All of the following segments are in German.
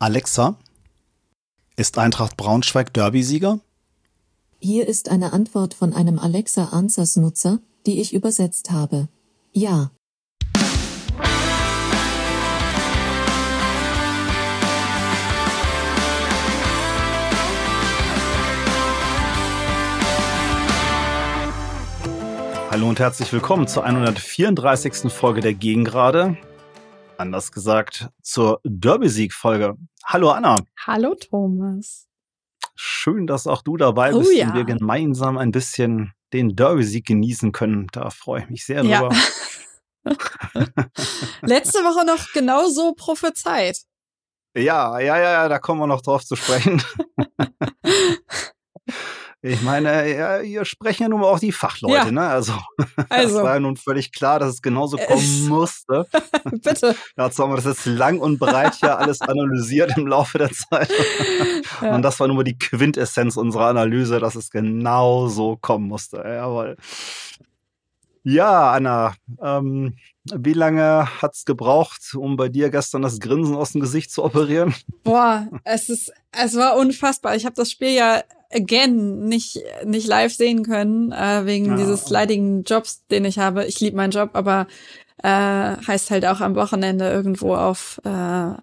Alexa, ist Eintracht Braunschweig Derby-Sieger? Hier ist eine Antwort von einem Alexa Answers Nutzer, die ich übersetzt habe. Ja. Hallo und herzlich willkommen zur 134. Folge der Gegengrade. Anders gesagt, zur Derby-Sieg-Folge. Hallo Anna. Hallo Thomas. Schön, dass auch du dabei Oh bist ja. und wir gemeinsam ein bisschen den Derby-Sieg genießen können. Da freue ich mich sehr Ja. drüber. Letzte Woche noch genauso prophezeit. Ja, ja, ja, ja, da kommen wir noch drauf zu sprechen. Ich meine, ja, hier sprechen ja nun mal auch die Fachleute, Ja. ne? Also, das Also, war ja nun völlig klar, dass es genauso Es- kommen musste. bitte. Dazu haben wir das jetzt lang und breit ja alles analysiert im Laufe der Zeit. Ja. Und das war nur die Quintessenz unserer Analyse, dass es genau so kommen musste. Jawohl. Ja, Anna, ähm, wie lange hat's gebraucht, um bei dir gestern das Grinsen aus dem Gesicht zu operieren? Boah, es ist, es war unfassbar. Ich habe das Spiel ja again nicht nicht live sehen können äh, wegen Ja. dieses leidigen Jobs, den ich habe. Ich liebe meinen Job, aber äh, heißt halt auch am Wochenende irgendwo auf äh,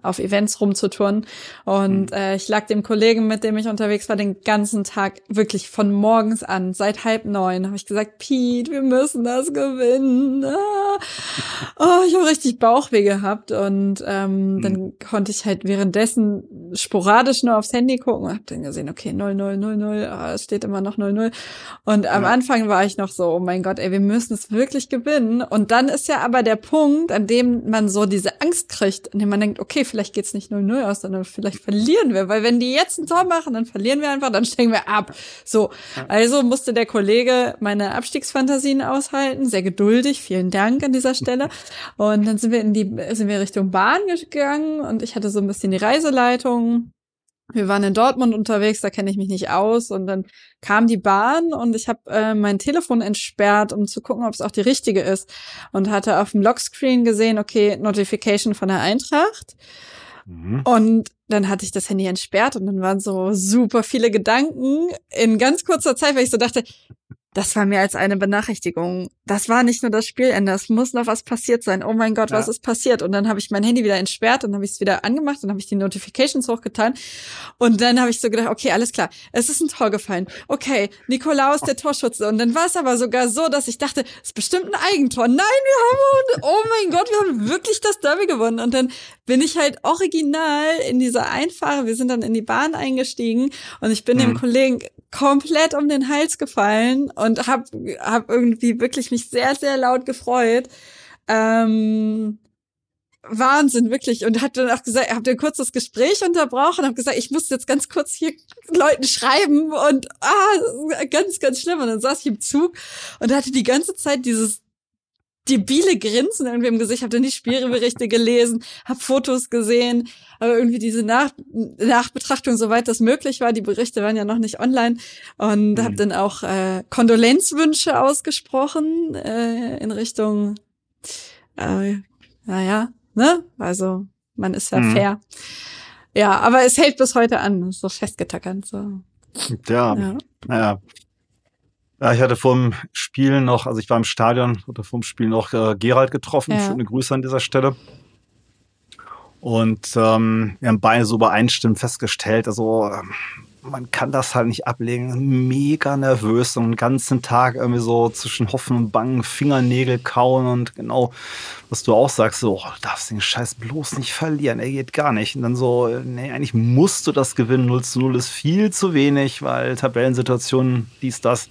auf Events rumzutouren. Und Mhm. äh, ich lag dem Kollegen, mit dem ich unterwegs war, den ganzen Tag wirklich von morgens an seit halb neun habe ich gesagt, Pete, wir müssen das gewinnen. Ah. Oh, ich habe richtig Bauchweh gehabt und ähm, Mhm. dann konnte ich halt währenddessen sporadisch nur aufs Handy gucken und hab dann gesehen, okay, 0, 0, 0, 0, ah, es steht immer noch 0, 0. Und am Ja. Anfang war ich noch so, oh mein Gott, ey, wir müssen es wirklich gewinnen. Und dann ist ja aber der Punkt, an dem man so diese Angst kriegt, an dem man denkt, okay, vielleicht geht's nicht 0, 0 aus, sondern vielleicht verlieren wir, weil wenn die jetzt ein Tor machen, dann verlieren wir einfach, dann steigen wir ab. So, also musste der Kollege meine Abstiegsfantasien aushalten, sehr geduldig, vielen Dank an dieser Stelle. Und dann sind wir in die, sind wir Richtung Bahn gegangen und ich hatte so ein bisschen die Reiseleitung. Wir waren in Dortmund unterwegs, da kenne ich mich nicht aus. Und dann kam die Bahn und ich habe äh, mein Telefon entsperrt, um zu gucken, ob es auch die richtige ist. Und hatte auf dem Lockscreen gesehen, okay, Notification von der Eintracht. Mhm. Und dann hatte ich das Handy entsperrt und dann waren so super viele Gedanken in ganz kurzer Zeit, weil ich so dachte, das war mehr als eine Benachrichtigung. Das war nicht nur das Spielende, es muss noch was passiert sein. Oh mein Gott, was Ja. ist passiert? Und dann habe ich mein Handy wieder entsperrt und habe ich es wieder angemacht und habe ich die Notifications hochgetan. Und dann habe ich so gedacht, okay, alles klar, es ist ein Tor gefallen. Okay, Nikolaus der Torschütze. Und dann war es aber sogar so, dass ich dachte, es ist bestimmt ein Eigentor. Nein, wir haben, oh mein Gott, wir haben wirklich das Derby gewonnen. Und dann bin ich halt original in dieser Einfahre, wir sind dann in die Bahn eingestiegen und ich bin dem Mhm. Kollegen komplett um den Hals gefallen und hab, hab irgendwie wirklich mich sehr, sehr laut gefreut. Ähm, Wahnsinn, wirklich. Und hat dann auch gesagt, habt ihr kurz das Gespräch unterbrochen und hab gesagt, ich muss jetzt ganz kurz hier Leuten schreiben und ah, ganz, ganz schlimm. Und dann saß ich im Zug und hatte die ganze Zeit dieses debile Grinsen irgendwie im Gesicht, hab dann die Spielberichte gelesen, hab Fotos gesehen, aber irgendwie diese Nach Nachbetrachtung, soweit das möglich war, die Berichte waren ja noch nicht online und Mhm. hab dann auch äh, Kondolenzwünsche ausgesprochen äh, in Richtung, äh, naja, ne, also man ist ja Mhm. fair. Ja, aber es hält bis heute an, ist so festgetackert, so. Ja, Ja. naja. Ja, ich hatte vor dem Spiel noch, also ich war im Stadion, hatte vor dem Spiel noch äh, Gerald getroffen. Ja. Schöne Grüße an dieser Stelle. Und ähm, wir haben beide so übereinstimmend festgestellt, also ähm, man kann das halt nicht ablegen. Mega nervös und den ganzen Tag irgendwie so zwischen Hoffen und Bangen Fingernägel kauen und genau, was du auch sagst, so, oh, darfst den Scheiß bloß nicht verlieren, er geht gar nicht. Und dann so, nee, eigentlich musst du das gewinnen, 0 zu 0 ist viel zu wenig, weil Tabellensituation, dies, das.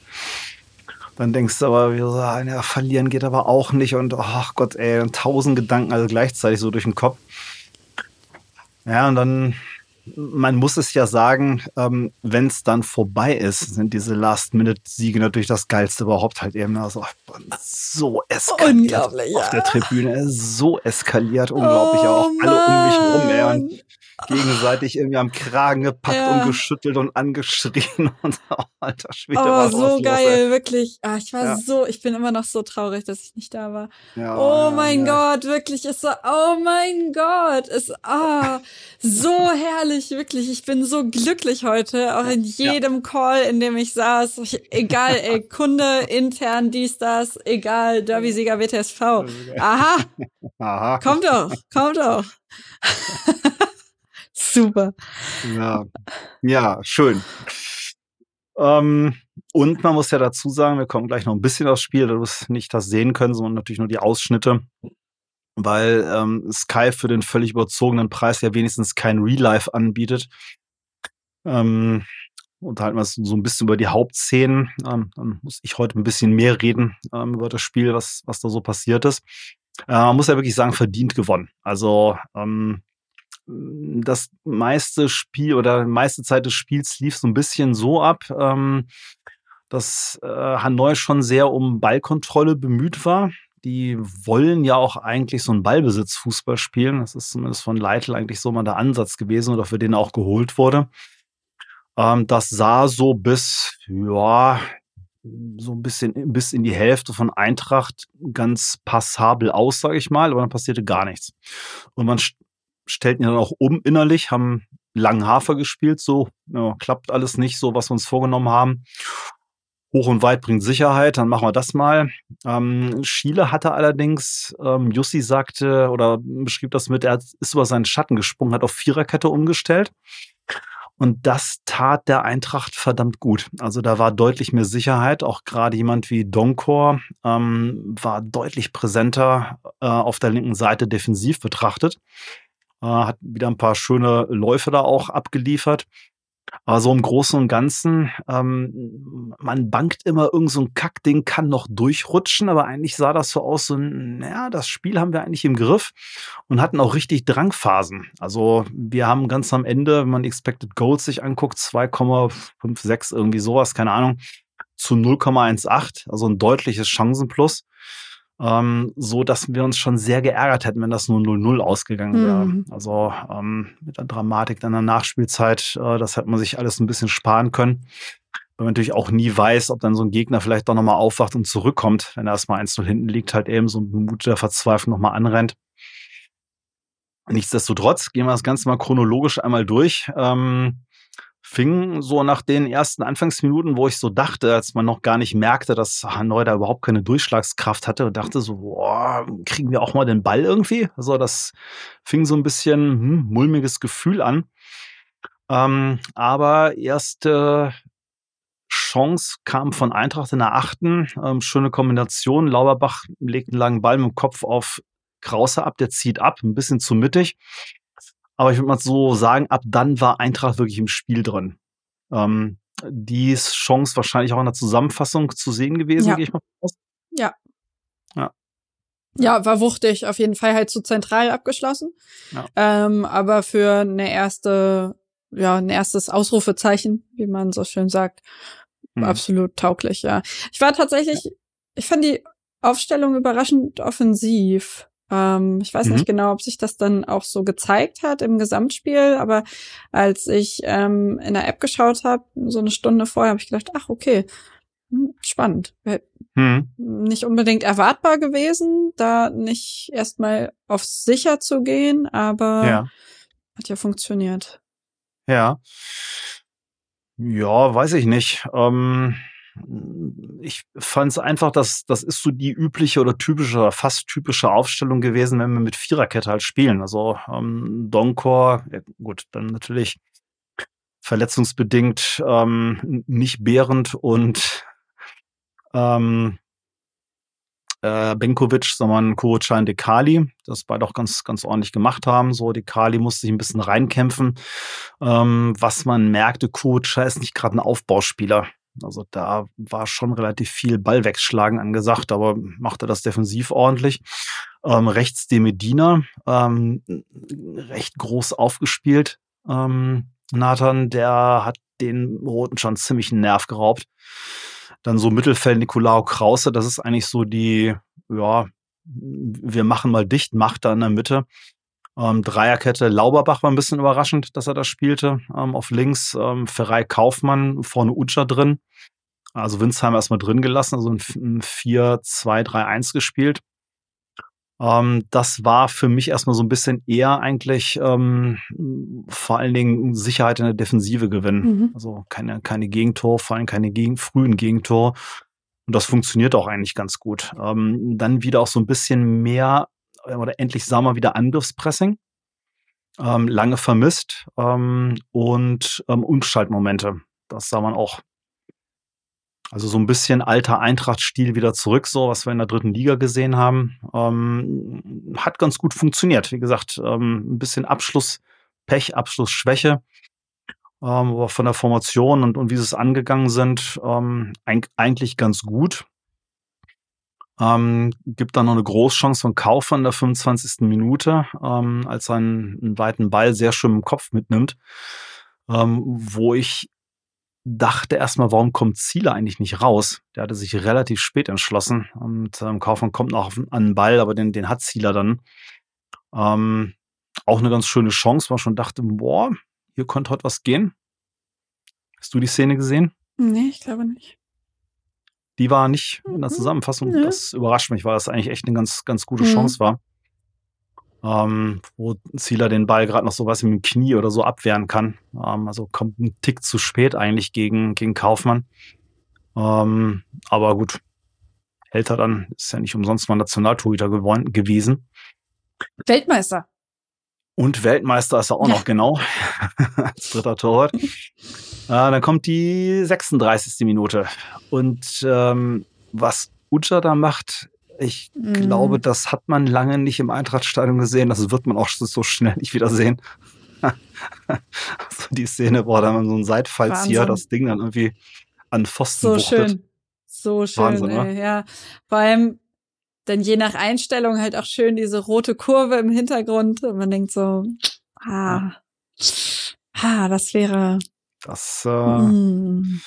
Dann denkst du aber, ja, verlieren geht aber auch nicht und ach Gott, ey, tausend Gedanken also gleichzeitig so durch den Kopf. Ja, und dann, man muss es ja sagen, ähm, wenn es dann vorbei ist, sind diese Last-Minute-Siege natürlich das Geilste überhaupt halt eben. Also, so eskaliert Unglaublich, auf ja. der Tribüne. So eskaliert, unglaublich Oh, auch. Alle um mich rum, ey, Mann. gegenseitig irgendwie am Kragen gepackt Ja. und geschüttelt und angeschrien. Und oh, alter Schwede, Oh, so los, geil, wirklich. Ah, ich war Ja. so, ich bin immer noch so traurig, dass ich nicht da war. Ja, Oh mein. Gott, wirklich, ist so, oh mein Gott, ist, ah, so herrlich, wirklich. Ich bin so glücklich heute, auch in jedem Call, in dem ich saß. Ich, egal, ey, Kunde, intern, dies, das, egal, Derby-Sieger WTSV. Aha, Aha. kommt doch, kommt doch. Super. Ja, ja schön. Ähm, und man muss ja dazu sagen, wir kommen gleich noch ein bisschen aufs Spiel, da wir es nicht das sehen können, sondern natürlich nur die Ausschnitte, weil ähm, Sky für den völlig überzogenen Preis ja wenigstens kein Real Life anbietet. Ähm, unterhalten wir uns so ein bisschen über die Hauptszenen. Ähm, dann muss ich heute ein bisschen mehr reden ähm, über das Spiel, was, was da so passiert ist. Äh, man muss ja wirklich sagen, verdient gewonnen. Also ähm, das meiste Spiel oder die meiste Zeit des Spiels lief so ein bisschen so ab, ähm, dass äh, Hanoi schon sehr um Ballkontrolle bemüht war. Die wollen ja auch eigentlich so einen Ballbesitzfußball spielen. Das ist zumindest von Leitl eigentlich so mal der Ansatz gewesen oder für den er auch geholt wurde. Ähm, das sah so bis, ja, so ein bisschen bis in die Hälfte von Eintracht ganz passabel aus, sage ich mal, aber dann passierte gar nichts. Und man st- stellten ihn dann auch um innerlich, haben langen Hafer gespielt, so ja, klappt alles nicht so, was wir uns vorgenommen haben. Hoch und weit bringt Sicherheit, dann machen wir das mal. Ähm, Schiele hatte allerdings, ähm, Jussi sagte oder beschrieb das mit, er ist über seinen Schatten gesprungen, hat auf Viererkette umgestellt. Und das tat der Eintracht verdammt gut. Also da war deutlich mehr Sicherheit. Auch gerade jemand wie Donkor ähm, war deutlich präsenter äh, auf der linken Seite defensiv betrachtet. Äh, hat wieder ein paar schöne Läufe da auch abgeliefert. Aber so im Großen und Ganzen, ähm, man bangt immer irgend so ein Kackding, kann noch durchrutschen, aber eigentlich sah das so aus, so, naja, das Spiel haben wir eigentlich im Griff und hatten auch richtig Drangphasen. Also wir haben ganz am Ende, wenn man Expected Goals sich anguckt, 2,56 irgendwie sowas, keine Ahnung, zu 0,18, also ein deutliches Chancenplus ähm, so dass wir uns schon sehr geärgert hätten, wenn das nur 0-0 ausgegangen wäre. Mhm. Also ähm, mit der Dramatik dann der Nachspielzeit, äh, das hätte man sich alles ein bisschen sparen können. Weil man natürlich auch nie weiß, ob dann so ein Gegner vielleicht doch nochmal aufwacht und zurückkommt, wenn er erstmal 1-0 hinten liegt, halt eben so ein Mut der Verzweiflung nochmal anrennt. Nichtsdestotrotz gehen wir das Ganze mal chronologisch einmal durch. Ähm, fing so nach den ersten Anfangsminuten, wo ich so dachte, als man noch gar nicht merkte, dass Hanoi da überhaupt keine Durchschlagskraft hatte und dachte so, boah, kriegen wir auch mal den Ball irgendwie? Also das fing so ein bisschen hm, mulmiges Gefühl an. Ähm, aber erste Chance kam von Eintracht in der achten. Ähm, schöne Kombination. Lauberbach legt einen langen Ball mit dem Kopf auf Krause ab, der zieht ab, ein bisschen zu mittig. Aber ich würde mal so sagen, ab dann war Eintracht wirklich im Spiel drin. Ähm, die ist Chance wahrscheinlich auch in der Zusammenfassung zu sehen gewesen, Ja. gehe ich mal aus. Ja, war wuchtig, auf jeden Fall halt zu zentral abgeschlossen. Ja. Ähm, aber für eine erste, ja, ein erstes Ausrufezeichen, wie man so schön sagt, Hm. absolut tauglich, ja. Ich war tatsächlich, ich fand die Aufstellung überraschend offensiv. Ähm, ich weiß Mhm. nicht genau, ob sich das dann auch so gezeigt hat im Gesamtspiel, aber als ich ähm, in der App geschaut habe, so eine Stunde vorher, habe ich gedacht, ach okay, hm, spannend. Wär Hm. Nicht unbedingt erwartbar gewesen, da nicht erstmal auf sicher zu gehen, aber Ja. hat ja funktioniert. Ja. Ja, weiß ich nicht. Ähm, ich fand es einfach, dass das ist so die übliche oder typische oder fast typische Aufstellung gewesen, wenn wir mit Viererkette halt spielen. Also ähm, Donkor, ja, gut, dann natürlich verletzungsbedingt ähm, nicht Behrend und ähm, äh, Benkovic, sondern Kurocan Dekali, das beide auch ganz, ganz ordentlich gemacht haben. So, Dekali musste sich ein bisschen reinkämpfen. Ähm, was man merkte, Kuroca ist nicht gerade ein Aufbauspieler. Also da war schon relativ viel Ball wegschlagen angesagt, aber machte das defensiv ordentlich. Ähm, rechts de Medina, ähm, recht groß aufgespielt. Ähm, Nathan, der hat den Roten schon ziemlich einen Nerv geraubt. Dann so Mittelfeld Nicolao Krause, das ist eigentlich so die, ja, wir machen mal dicht, macht da in der Mitte. Ähm, Dreierkette Lauberbach war ein bisschen überraschend, dass er das spielte. Ähm, auf links ähm, Ferrei Kaufmann, vorne Utscher drin. Also Winsheimer erstmal drin gelassen, also ein 4-2-3-1 gespielt. Ähm, das war für mich erstmal so ein bisschen eher eigentlich ähm, vor allen Dingen Sicherheit in der Defensive gewinnen. Mhm. Also keine, keine Gegentor, vor allem keine gegen, frühen Gegentor. Und das funktioniert auch eigentlich ganz gut. Ähm, dann wieder auch so ein bisschen mehr oder endlich sagen wir wieder Angriffspressing. Ähm, lange vermisst ähm, und ähm, Umschaltmomente. Das sah man auch. Also so ein bisschen alter Eintracht-Stil wieder zurück, so was wir in der dritten Liga gesehen haben. Ähm, hat ganz gut funktioniert. Wie gesagt, ähm, ein bisschen Abschlusspech, Abschlussschwäche. Ähm, aber von der Formation und, und wie sie es angegangen sind, ähm, eigentlich ganz gut. Ähm, gibt dann noch eine Großchance von Kaufer in der 25. Minute, ähm, als er einen, einen, weiten Ball sehr schön im Kopf mitnimmt, ähm, wo ich dachte erstmal, warum kommt Ziele eigentlich nicht raus? Der hatte sich relativ spät entschlossen und ähm, Kaufmann kommt noch auf, an den Ball, aber den, den hat Zieler dann. Ähm, auch eine ganz schöne Chance, wo man schon dachte, boah, hier könnte heute was gehen. Hast du die Szene gesehen? Nee, ich glaube nicht. Die war nicht in der mhm. Zusammenfassung. Mhm. Das überrascht mich, weil das eigentlich echt eine ganz, ganz gute mhm. Chance war. Ähm, wo Zieler den Ball gerade noch so was mit dem Knie oder so abwehren kann. Ähm, also kommt ein Tick zu spät eigentlich gegen, gegen Kaufmann. Ähm, aber gut, hält er dann, ist ja nicht umsonst mal Nationaltorhüter gewesen. Weltmeister. Und Weltmeister ist er auch ja. noch, genau. Als dritter Torwart. Äh, dann kommt die 36. Minute. Und ähm, was Uja da macht, ich mm. glaube, das hat man lange nicht im Eintrachtstadion gesehen. Das wird man auch so schnell nicht wieder sehen. also die Szene, wo da man so ein Seitfallzieher das Ding dann irgendwie an Pfosten So buchtet. schön. So schön, Wahnsinn, ey, ja. Vor allem, dann je nach Einstellung halt auch schön diese rote Kurve im Hintergrund. Und man denkt so, ah, ah, das wäre, das äh, mm.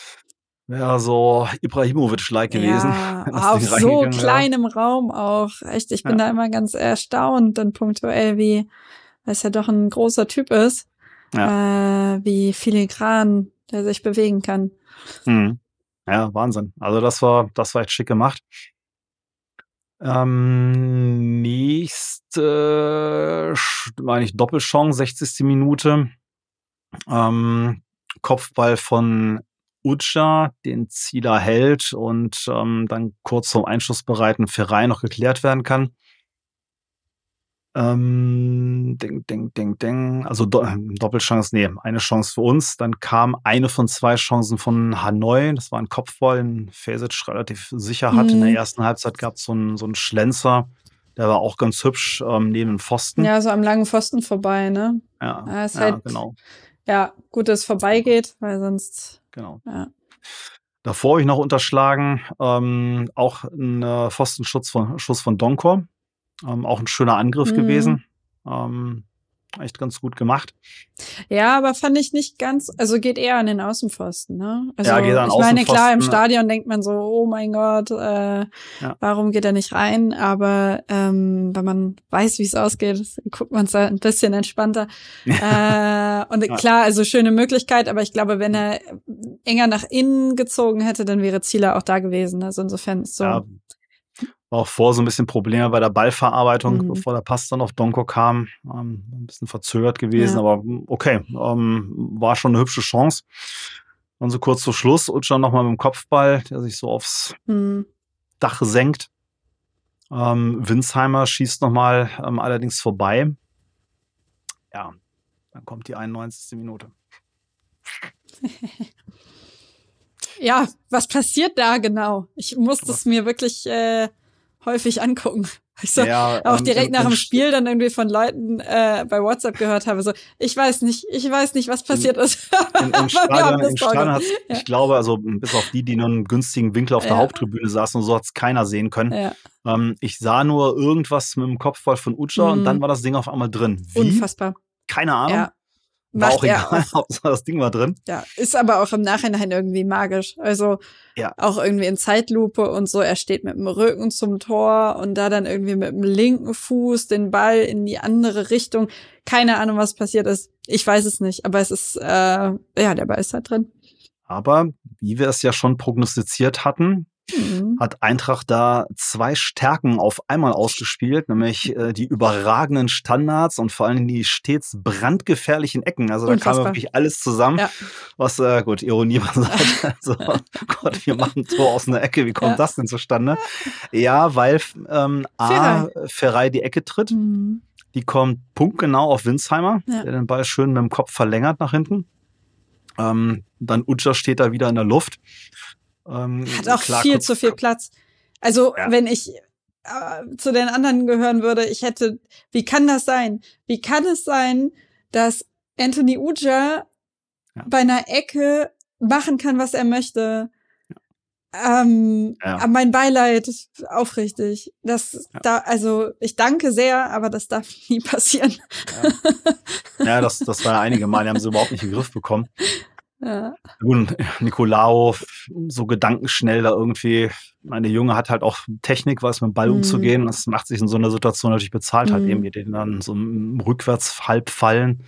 wäre so Ibrahimovic-like gewesen. Ja, auf so kleinem wäre. Raum auch. Echt, ich bin ja. da immer ganz erstaunt, dann punktuell, wie, weil es ja doch ein großer Typ ist, ja. äh, wie filigran der sich bewegen kann. Mhm. Ja, Wahnsinn. Also das war, das war echt schick gemacht. Ähm, nächste, meine ich, Doppelchance, 60. Minute. Ähm, Kopfball von Uja, den Zieler hält und ähm, dann kurz zum Einschussbereiten Ferrei noch geklärt werden kann. Ähm, ding, ding, ding, ding. Also Do Doppelchance, nee, eine Chance für uns. Dann kam eine von zwei Chancen von Hanoi. Das war ein Kopfball, den Fesic relativ sicher hat. Mhm. In der mhm. ersten Halbzeit gab es so einen so einen Schlenzer. Der war auch ganz hübsch ähm, neben dem Pfosten. Ja, so am langen Pfosten vorbei, ne? Ja, ja, ja halt, genau. Ja, gut, dass es vorbeigeht, weil sonst. Genau. Ja. Davor habe ich noch unterschlagen, ähm, auch ein äh, Pfostenschutz von, Schuss von Donkor. Ähm, auch ein schöner Angriff mhm. gewesen. Ähm, echt ganz gut gemacht. Ja, aber fand ich nicht ganz, also geht eher an den Außenpfosten, ne? Also ja, geht an ich meine, klar, im Stadion denkt man so, oh mein Gott, äh, ja. warum geht er nicht rein? Aber ähm, wenn man weiß, wie es ausgeht, guckt man es ein bisschen entspannter. äh, und klar, also schöne Möglichkeit, aber ich glaube, wenn er enger nach innen gezogen hätte, dann wäre Zieler auch da gewesen. Also insofern ist so. Ja, war auch vor so ein bisschen Probleme bei der Ballverarbeitung, mhm. bevor der Pass dann auf Donko kam. Ähm, ein bisschen verzögert gewesen, ja. aber okay, ähm, war schon eine hübsche Chance. Und so kurz vor Schluss, Utscher nochmal mit dem Kopfball, der sich so aufs mhm. Dach senkt. Ähm, Winsheimer schießt nochmal ähm, allerdings vorbei. Ja, dann kommt die 91. Minute. ja, was passiert da genau? Ich muss das mir wirklich äh, häufig angucken. Ich so ja, auch ähm, direkt nach dem Spiel dann irgendwie von Leuten äh, bei WhatsApp gehört habe, so, ich weiß nicht, ich weiß nicht, was passiert ist. Im Stadion, im Stadion hat's, ja. ich glaube, also bis auf die, die nur einen günstigen Winkel auf der ja. Haupttribüne saßen und so hat es keiner sehen können. Ja. Ähm, ich sah nur irgendwas mit dem Kopf voll von Ucha mhm. und dann war das Ding auf einmal drin. Wie? Unfassbar. Keine Ahnung. War auch egal, Hauptsache das Ding war drin. Ja, ist aber auch im Nachhinein irgendwie magisch. Also Ja. auch irgendwie in Zeitlupe und so. Er steht mit dem Rücken zum Tor und da dann irgendwie mit dem linken Fuß den Ball in die andere Richtung. Keine Ahnung, was passiert ist. Ich weiß es nicht, aber es ist, äh, ja, der Ball ist halt drin. Aber wie wir es ja schon prognostiziert hatten, Mhm. hat Eintracht da zwei Stärken auf einmal ausgespielt, nämlich äh, die überragenden Standards und vor allem die stets brandgefährlichen Ecken. Also da kam Unfassbar. wirklich alles zusammen. Ja. Was, äh, gut, Ironie beiseite. Also, Gott, wir machen ein Tor aus einer Ecke. Wie kommt Ja. das denn zustande? Ja, weil ähm, A, Ferrei die Ecke tritt. Mhm. Die kommt punktgenau auf Winsheimer, Ja. der den Ball schön mit dem Kopf verlängert nach hinten. Ähm, dann Utscher steht da wieder in der Luft. Ähm, Hat auch klar, viel zu viel Platz. Also, Ja. wenn ich äh, zu den anderen gehören würde, ich hätte, wie kann das sein? Wie kann es sein, dass Anthony Uja Ja. bei einer Ecke machen kann, was er möchte? Ähm, Ja. mein Beileid, aufrichtig. Das Ja. da, also ich danke sehr, aber das darf nie passieren. Ja, das, das war ja einige Mal, die haben sie überhaupt nicht in den Griff bekommen. Ja. Nun, Nicolao, so gedankenschnell da irgendwie. Meine Junge hat halt auch Technik, weiß mit dem Ball Mhm. umzugehen. Das macht sich in so einer Situation natürlich bezahlt, halt Mhm. eben, wie den dann so rückwärts halb fallen,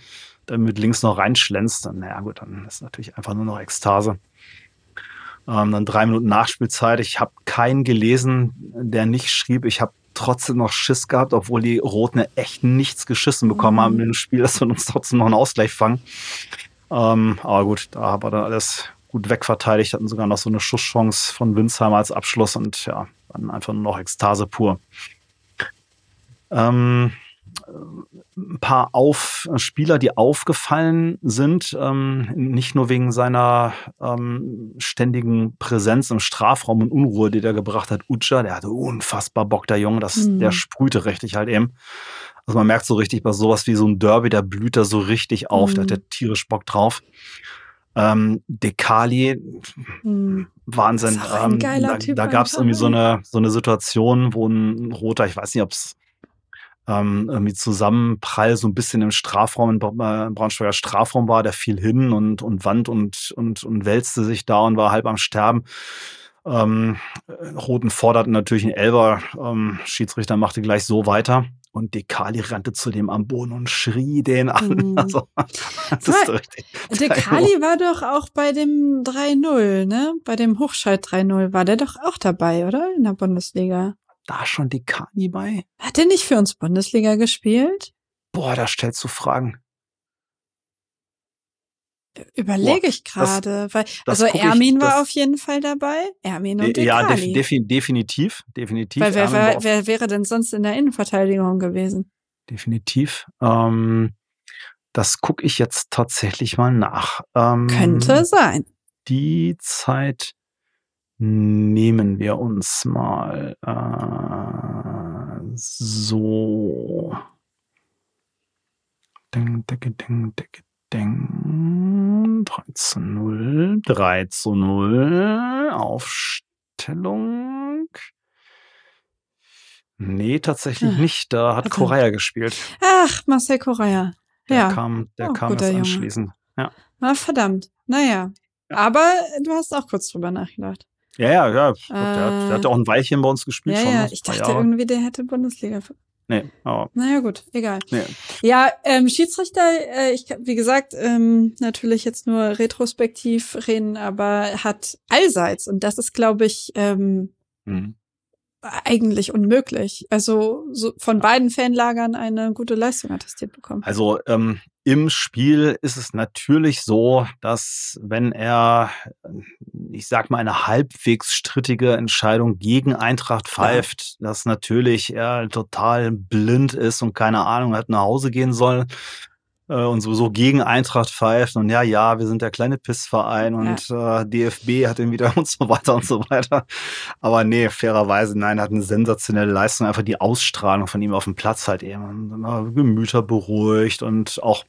dann mit links noch reinschlänzt. Dann, naja, gut, dann ist natürlich einfach nur noch Ekstase. Ähm, dann drei Minuten Nachspielzeit. Ich habe keinen gelesen, der nicht schrieb, ich habe trotzdem noch Schiss gehabt, obwohl die Roten echt nichts geschissen bekommen Mhm. haben im Spiel, dass wir uns trotzdem noch einen Ausgleich fangen. Ähm, aber gut, da war dann alles gut wegverteidigt, hatten sogar noch so eine Schusschance von Winsheimer als Abschluss und ja, dann einfach nur noch Ekstase pur. Ähm, ein paar auf Spieler, die aufgefallen sind, ähm, nicht nur wegen seiner ähm, ständigen Präsenz im Strafraum und Unruhe, die der gebracht hat. Utscha, der hatte unfassbar Bock, der Junge, das, Mhm. der sprühte richtig halt eben. Also man merkt so richtig bei sowas wie so ein Derby, der blüht da so richtig auf, da hat Mhm. der tierisch Bock drauf. Ähm, Dekali, Hm. Wahnsinn. Ähm, da Typ da gab es irgendwie so ne? eine, so eine Situation, wo ein Roter, ich weiß nicht, ob es ähm, irgendwie Zusammenprall so ein bisschen im Strafraum, im äh, Braunschweiger Strafraum war, der fiel hin und, und wand und, und, und wälzte sich da und war halb am Sterben. Ähm, äh, Roten forderten natürlich einen Elber. Ähm, Schiedsrichter machte gleich so weiter. Und Dekali rannte zu dem am Boden und schrie den an. Mhm. Also, das ist so richtig. Der Kali war doch auch bei dem 3-0, ne? Bei dem Hochschalt 3-0 war der doch auch dabei, oder? In der Bundesliga. Da schon Dekali bei? Hat der nicht für uns Bundesliga gespielt? Boah, da stellst du Fragen. Überlege Boah, ich gerade, weil das also guck ich- Ermin war das- auf jeden Fall dabei. Ermin und ja, def defi definitiv, definitiv. weil wer, war wer, wer wäre denn sonst in der Innenverteidigung gewesen? definitiv. Ähm, das gucke ich jetzt tatsächlich mal nach. Ähm, Könnte sein. Die Zeit nehmen wir uns mal. Äh, so. Ding, ding, ding, ding, ding. 3 zu 0. 3 zu 0. Aufstellung. Nee, tatsächlich Ah, nicht. Da hat. Correa gespielt. Ach, Marcel Correa. Der Ja. kam, der Oh, kam erst anschließend. Ja. Na, verdammt. Naja. Ja. Aber du hast auch kurz drüber nachgedacht. Ja, ja, ja. Der, hat, der Äh, hat ja auch ein Weilchen bei uns gespielt Ja, schon. ja, ne? ich dachte Jahre. irgendwie, der hätte Bundesliga. Nee, aber Naja, gut, egal. nee. Ja, ähm, Schiedsrichter, äh, ich, wie gesagt, ähm, natürlich jetzt nur retrospektiv reden, aber hat allseits, und das ist, glaube ich, ähm, Mhm. eigentlich unmöglich. Also so von beiden Fanlagern eine gute Leistung attestiert bekommen. Also ähm, im Spiel ist es natürlich so, dass wenn er, ich sag mal, eine halbwegs strittige Entscheidung gegen Eintracht pfeift, dass natürlich er total blind ist und keine Ahnung hat, nach Hause gehen soll äh, und sowieso gegen Eintracht pfeift und ja, ja, wir sind der kleine Pissverein und äh, DFB hat ihn wieder und so weiter und so weiter. Aber nee, fairerweise, nein, er hat eine sensationelle Leistung, einfach die Ausstrahlung von ihm auf dem Platz halt eben. Immer Gemüter beruhigt und auch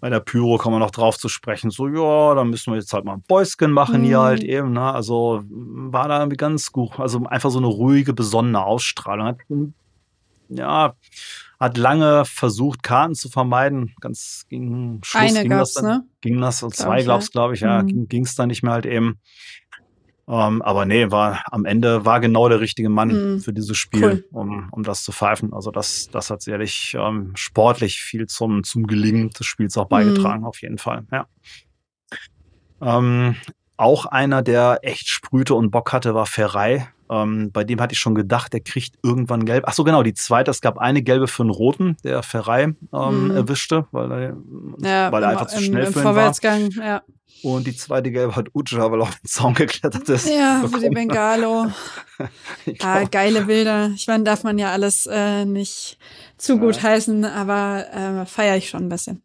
bei der Pyro kommen wir noch drauf zu sprechen, so, ja, da müssen wir jetzt halt mal ein Bäuschen machen hier Mhm. halt eben, ne? Also war da irgendwie ganz gut, also einfach so eine ruhige, besonnene Ausstrahlung. Hat ja, hat lange versucht, Karten zu vermeiden. Ganz gegen Schluss Eine ging das dann, ne? ging das, so Glaub zwei ich, glaub's, ja. glaube ich, ja, Mhm. ging es dann nicht mehr halt eben. Ähm, aber nee, war am Ende war genau der richtige Mann Mhm. für dieses Spiel, Cool. um, um das zu pfeifen. Also das, das hat sicherlich ähm, sportlich viel zum, zum Gelingen des Spiels auch Mhm. beigetragen, auf jeden Fall. Ja. Ähm, auch einer, der echt sprühte und Bock hatte, war Ferrei. Ähm, bei dem hatte ich schon gedacht, der kriegt irgendwann gelb. Ach so, genau, die zweite, es gab eine gelbe für einen roten, der Ferrei ähm, Mhm. erwischte, weil er, Ja, weil er im, einfach zu im, schnell im für ihn war. Vorwärtsgang, ja. Und die zweite gelbe hat Uja, weil er auf den Zaun geklettert ist. Ja, für die bekommen. Bengalo. Ah, geile Bilder. Ich meine, darf man ja alles äh, nicht zu gut Ja. heißen, aber äh, feiere ich schon ein bisschen.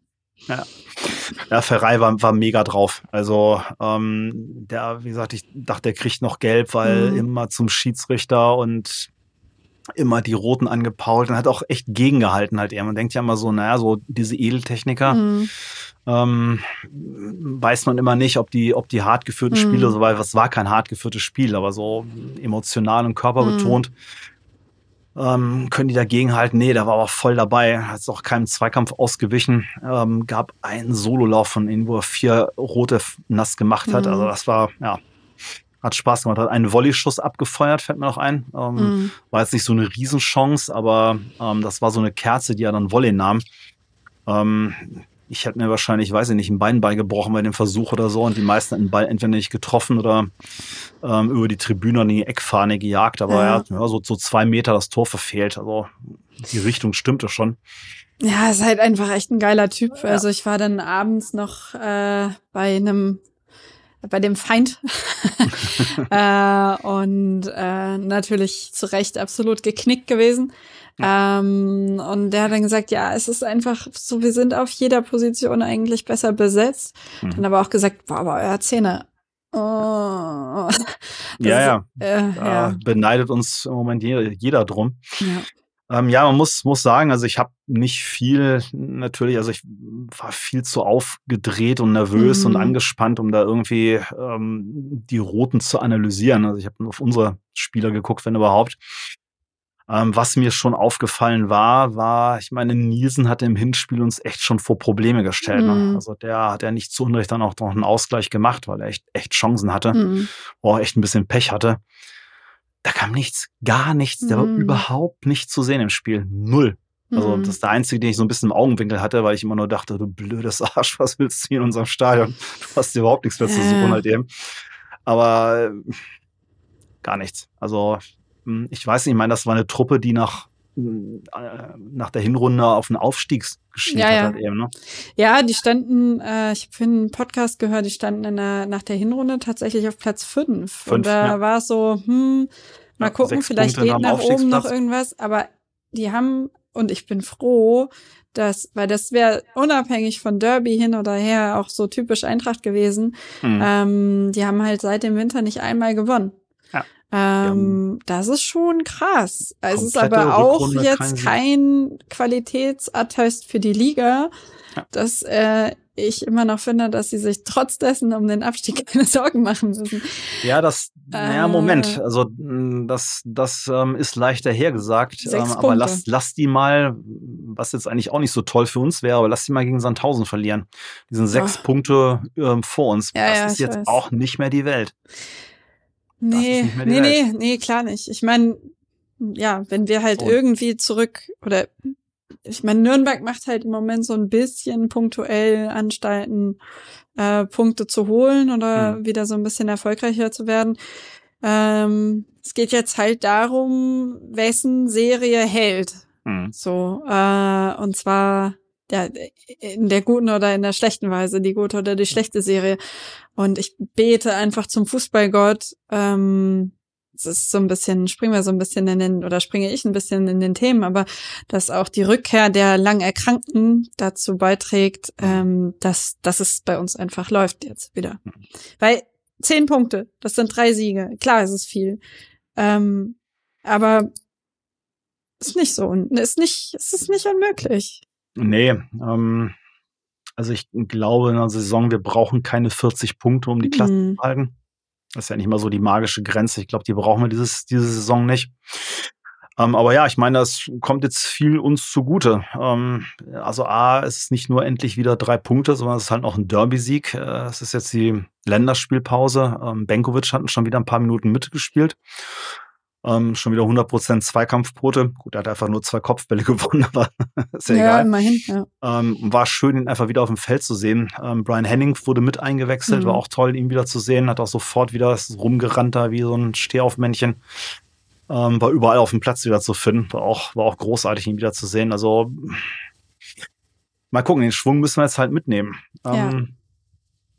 Ja, Ferrei war, war mega drauf. Also, ähm, der, wie gesagt, ich dachte, der kriegt noch gelb, weil Mhm. immer zum Schiedsrichter und immer die Roten angepault und hat auch echt gegengehalten halt eher. Man denkt ja immer so, naja, so diese Edeltechniker, Mhm. ähm, weiß man immer nicht, ob die, ob die hart geführten Mhm. Spiele, so, weil es war kein hart geführtes Spiel, aber so emotional und körperbetont. Ähm, können die dagegenhalten? Nee, da war aber voll dabei. Hat es auch keinem Zweikampf ausgewichen. Ähm, gab einen Sololauf von ihm, wo er vier rote nass gemacht hat. Mhm. Also das war, ja, hat Spaß gemacht. Hat einen Volleyschuss abgefeuert, fällt mir noch ein. Ähm, Mhm. War jetzt nicht so eine Riesenchance, aber ähm, das war so eine Kerze, die er dann Volley nahm. Ähm, ich hätte mir wahrscheinlich, weiß ich nicht, ein Bein beigebrochen bei dem Versuch oder so und die meisten hätten den Ball entweder nicht getroffen oder ähm, über die Tribüne an die Eckfahne gejagt. Aber Ja. er hat ja, so, so zwei Meter das Tor verfehlt. Also die Richtung stimmte schon. Ja, ist halt einfach echt ein geiler Typ. Ja. Also ich war dann abends noch äh, bei einem bei dem Feind äh, und äh, natürlich zu Recht absolut geknickt gewesen. Ähm, und der hat dann gesagt, ja, es ist einfach so, wir sind auf jeder Position eigentlich besser besetzt. Mhm. Dann aber auch gesagt, boah, aber euer Zähne. Oh. Ja, ja. Äh, ja. beneidet uns im Moment jeder, jeder drum. ja. Ähm, ja, man muss, muss sagen, also ich habe nicht viel, natürlich, also ich war viel zu aufgedreht und nervös Mhm. und angespannt, um da irgendwie ähm, die Roten zu analysieren. Also ich habe nur auf unsere Spieler geguckt, wenn überhaupt. Ähm, was mir schon aufgefallen war, war, ich meine, Nielsen hatte im Hinspiel uns echt schon vor Probleme gestellt. Ne? Mhm. Also der hat ja nicht zu Unrecht dann auch noch einen Ausgleich gemacht, weil er echt, echt Chancen hatte Mhm. oh, echt ein bisschen Pech hatte. Da kam nichts, gar nichts. Der war Mhm. überhaupt nicht zu sehen im Spiel. Null. Also Mhm. das ist der einzige, den ich so ein bisschen im Augenwinkel hatte, weil ich immer nur dachte, du blödes Arsch, was willst du hier in unserem Stadion? Du hast überhaupt nichts mehr zu suchen halt eben. Aber äh, gar nichts. Also ich weiß nicht, ich meine, das war eine Truppe, die nach äh, nach der Hinrunde auf einen Aufstieg geschielt Ja, hat ja. halt eben. Ne? Ja, die standen, äh, ich habe für einen Podcast gehört, die standen der, nach der Hinrunde tatsächlich auf Platz fünf. Fünf, Und da ja. war es so, hm, mal gucken, vielleicht Punkte geht nach oben noch irgendwas. Aber die haben, und ich bin froh, dass, weil das wäre unabhängig von Derby hin oder her auch so typisch Eintracht gewesen. Mhm. Ähm, die haben halt seit dem Winter nicht einmal gewonnen. Ja. Ähm, das ist schon krass. Es ist aber auch Rückrunde jetzt kein Qualitätsattest für die Liga, Ja. dass äh, ich immer noch finde, dass sie sich trotz dessen um den Abstieg keine Sorgen machen müssen. Ja, das, naja, Äh. Moment. Also, mh, das, das ähm, ist leichter hergesagt. Ähm, aber Punkte. lass, lass die mal, was jetzt eigentlich auch nicht so toll für uns wäre, aber lass die mal gegen Sandhausen verlieren. Die sind sechs Ach. Punkte ähm, vor uns. Ja, das ja, ist jetzt weiß. auch nicht mehr die Welt. Nee, nee, nee, nee, klar nicht. Ich meine, ja, wenn wir halt So. irgendwie zurück oder ich meine, Nürnberg macht halt im Moment so ein bisschen punktuell Anstalten, äh, Punkte zu holen oder Mhm. wieder so ein bisschen erfolgreicher zu werden. Ähm, es geht jetzt halt darum, wessen Serie hält. Hm. So, äh, und zwar ja, in der guten oder in der schlechten Weise, die gute oder die schlechte Serie. Und ich bete einfach zum Fußballgott. Ähm, es ist so ein bisschen, springen wir so ein bisschen in den, oder springe ich ein bisschen in den Themen, aber dass auch die Rückkehr der lang Erkrankten dazu beiträgt, ähm, dass, dass es bei uns einfach läuft jetzt wieder. Weil zehn Punkte, das sind drei Siege. Klar, es ist viel. Ähm, aber ist nicht so, ist nicht, es ist nicht unmöglich. Nee, ähm, also ich glaube in der Saison, wir brauchen keine 40 Punkte, um die Klasse Hm. zu halten. Das ist ja nicht mal so die magische Grenze. Ich glaube, die brauchen wir dieses, diese Saison nicht. Ähm, aber ja, ich meine, das kommt jetzt viel uns zugute. Ähm, also A, es ist nicht nur endlich wieder drei Punkte, sondern es ist halt noch ein Derby-Sieg. Äh, es ist jetzt die Länderspielpause. Ähm, Benkovic hat schon wieder ein paar Minuten mitgespielt. Ähm, schon wieder 100% Zweikampfquote. Gut, er hat einfach nur zwei Kopfbälle gewonnen, aber ist ja, ja egal. immerhin, ja. Ähm, war schön, ihn einfach wieder auf dem Feld zu sehen. Ähm, Brian Henning wurde mit eingewechselt, mhm. war auch toll, ihn wieder zu sehen. Hat auch sofort wieder rumgerannt da wie so ein Stehaufmännchen. Ähm, war überall auf dem Platz wieder zu finden. War auch, war auch großartig, ihn wieder zu sehen. Also mal gucken, den Schwung müssen wir jetzt halt mitnehmen. Ja. Ähm,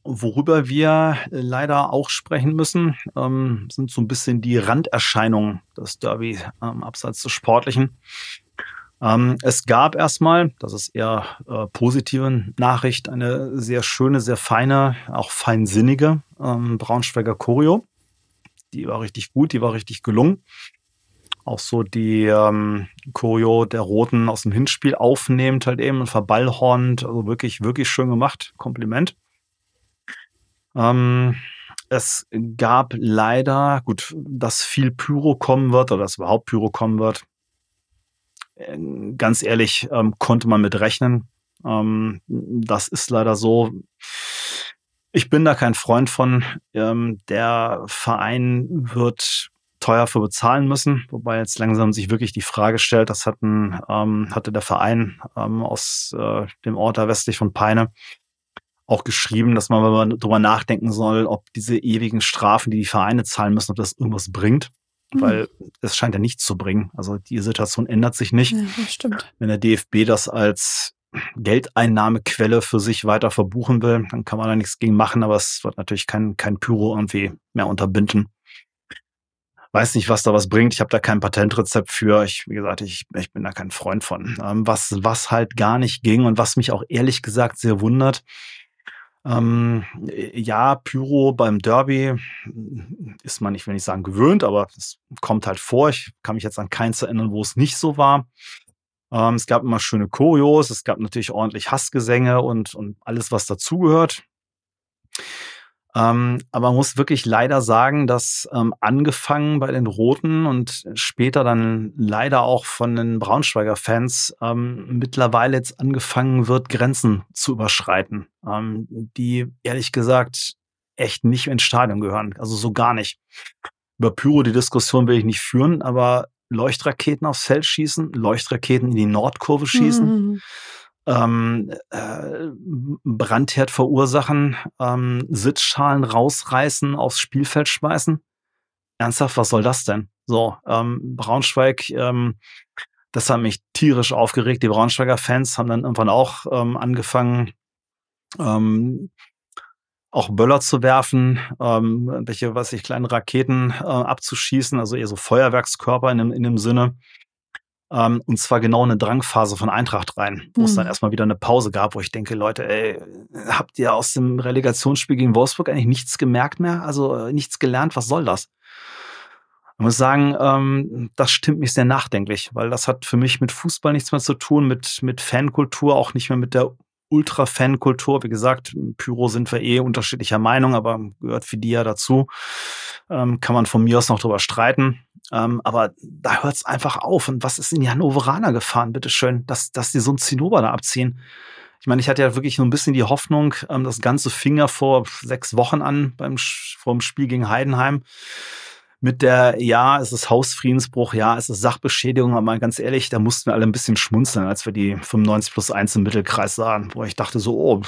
worüber wir leider auch sprechen müssen, ähm, sind so ein bisschen die Randerscheinungen des Derby ähm, abseits des Sportlichen. Ähm, es gab erstmal, das ist eher äh, positive Nachricht, eine sehr schöne, sehr feine, auch feinsinnige ähm, Braunschweiger Choreo. Die war richtig gut, die war richtig gelungen auch so die ähm, Choreo der Roten aus dem Hinspiel aufnehmend, halt eben verballhornend, also wirklich, wirklich schön gemacht. Kompliment. Ähm, es gab leider, gut, dass viel Pyro kommen wird oder dass überhaupt Pyro kommen wird. Äh, ganz ehrlich, ähm, konnte man mit rechnen. Ähm, das ist leider so. Ich bin da kein Freund von. Ähm, der Verein wird teuer für bezahlen müssen, wobei jetzt langsam sich wirklich die Frage stellt, das hatten, ähm, hatte der Verein ähm, aus äh, dem Ort da westlich von Peine auch geschrieben, dass man, wenn man darüber nachdenken soll, ob diese ewigen Strafen, die die Vereine zahlen müssen, ob das irgendwas bringt. Mhm. Weil es scheint ja nichts zu bringen. Also die Situation ändert sich nicht. Ja, stimmt. Wenn der DFB das als Geldeinnahmequelle für sich weiter verbuchen will, dann kann man da nichts gegen machen, aber es wird natürlich kein, kein Pyro irgendwie mehr unterbinden weiß nicht, was da was bringt. Ich habe da kein Patentrezept für. Ich, wie gesagt, ich, ich bin da kein Freund von. Ähm, was, was halt gar nicht ging und was mich auch ehrlich gesagt sehr wundert. Ähm, ja, Pyro beim Derby ist man, ich will nicht sagen gewöhnt, aber es kommt halt vor. Ich kann mich jetzt an keins erinnern, wo es nicht so war. Ähm, es gab immer schöne Choreos, es gab natürlich ordentlich Hassgesänge und, und alles, was dazugehört. Ähm, aber man muss wirklich leider sagen, dass ähm, angefangen bei den Roten und später dann leider auch von den Braunschweiger Fans ähm, mittlerweile jetzt angefangen wird, Grenzen zu überschreiten, ähm, die ehrlich gesagt echt nicht ins Stadion gehören. Also so gar nicht. Über Pyro die Diskussion will ich nicht führen, aber Leuchtraketen aufs Feld schießen, Leuchtraketen in die Nordkurve schießen. Mhm ähm, äh, Brandherd verursachen, ähm, Sitzschalen rausreißen, aufs Spielfeld schmeißen. Ernsthaft, was soll das denn? So, ähm, Braunschweig, ähm, das hat mich tierisch aufgeregt. Die Braunschweiger Fans haben dann irgendwann auch ähm, angefangen, ähm, auch Böller zu werfen, ähm, welche, was ich, kleinen Raketen äh, abzuschießen, also eher so Feuerwerkskörper in dem, in dem Sinne. Ähm, und zwar genau eine Drangphase von Eintracht rein, wo mhm. es dann mhm. erstmal wieder eine Pause gab, wo ich denke, Leute, ey, habt ihr aus dem Relegationsspiel gegen Wolfsburg eigentlich nichts gemerkt mehr? Also äh, nichts gelernt? Was soll das? Ich muss sagen, ähm, das stimmt mich sehr nachdenklich, weil das hat für mich mit Fußball nichts mehr zu tun, mit, mit Fankultur, auch nicht mehr mit der Ultra-Fan-Kultur. Wie gesagt, Pyro sind wir eh unterschiedlicher Meinung, aber gehört für die ja dazu. Ähm, kann man von mir aus noch drüber streiten. Ähm, aber da hört es einfach auf. Und was ist in die Hannoveraner gefahren, bitteschön, dass, dass die so ein Zinnober da abziehen? Ich meine, ich hatte ja wirklich nur ein bisschen die Hoffnung, ähm, das Ganze fing ja vor sechs Wochen an beim vor dem Spiel gegen Heidenheim mit der, ja, es ist Hausfriedensbruch, ja, es ist Sachbeschädigung, aber mal ganz ehrlich, da mussten wir alle ein bisschen schmunzeln, als wir die 95 plus 1 im Mittelkreis sahen, wo ich dachte so, oh,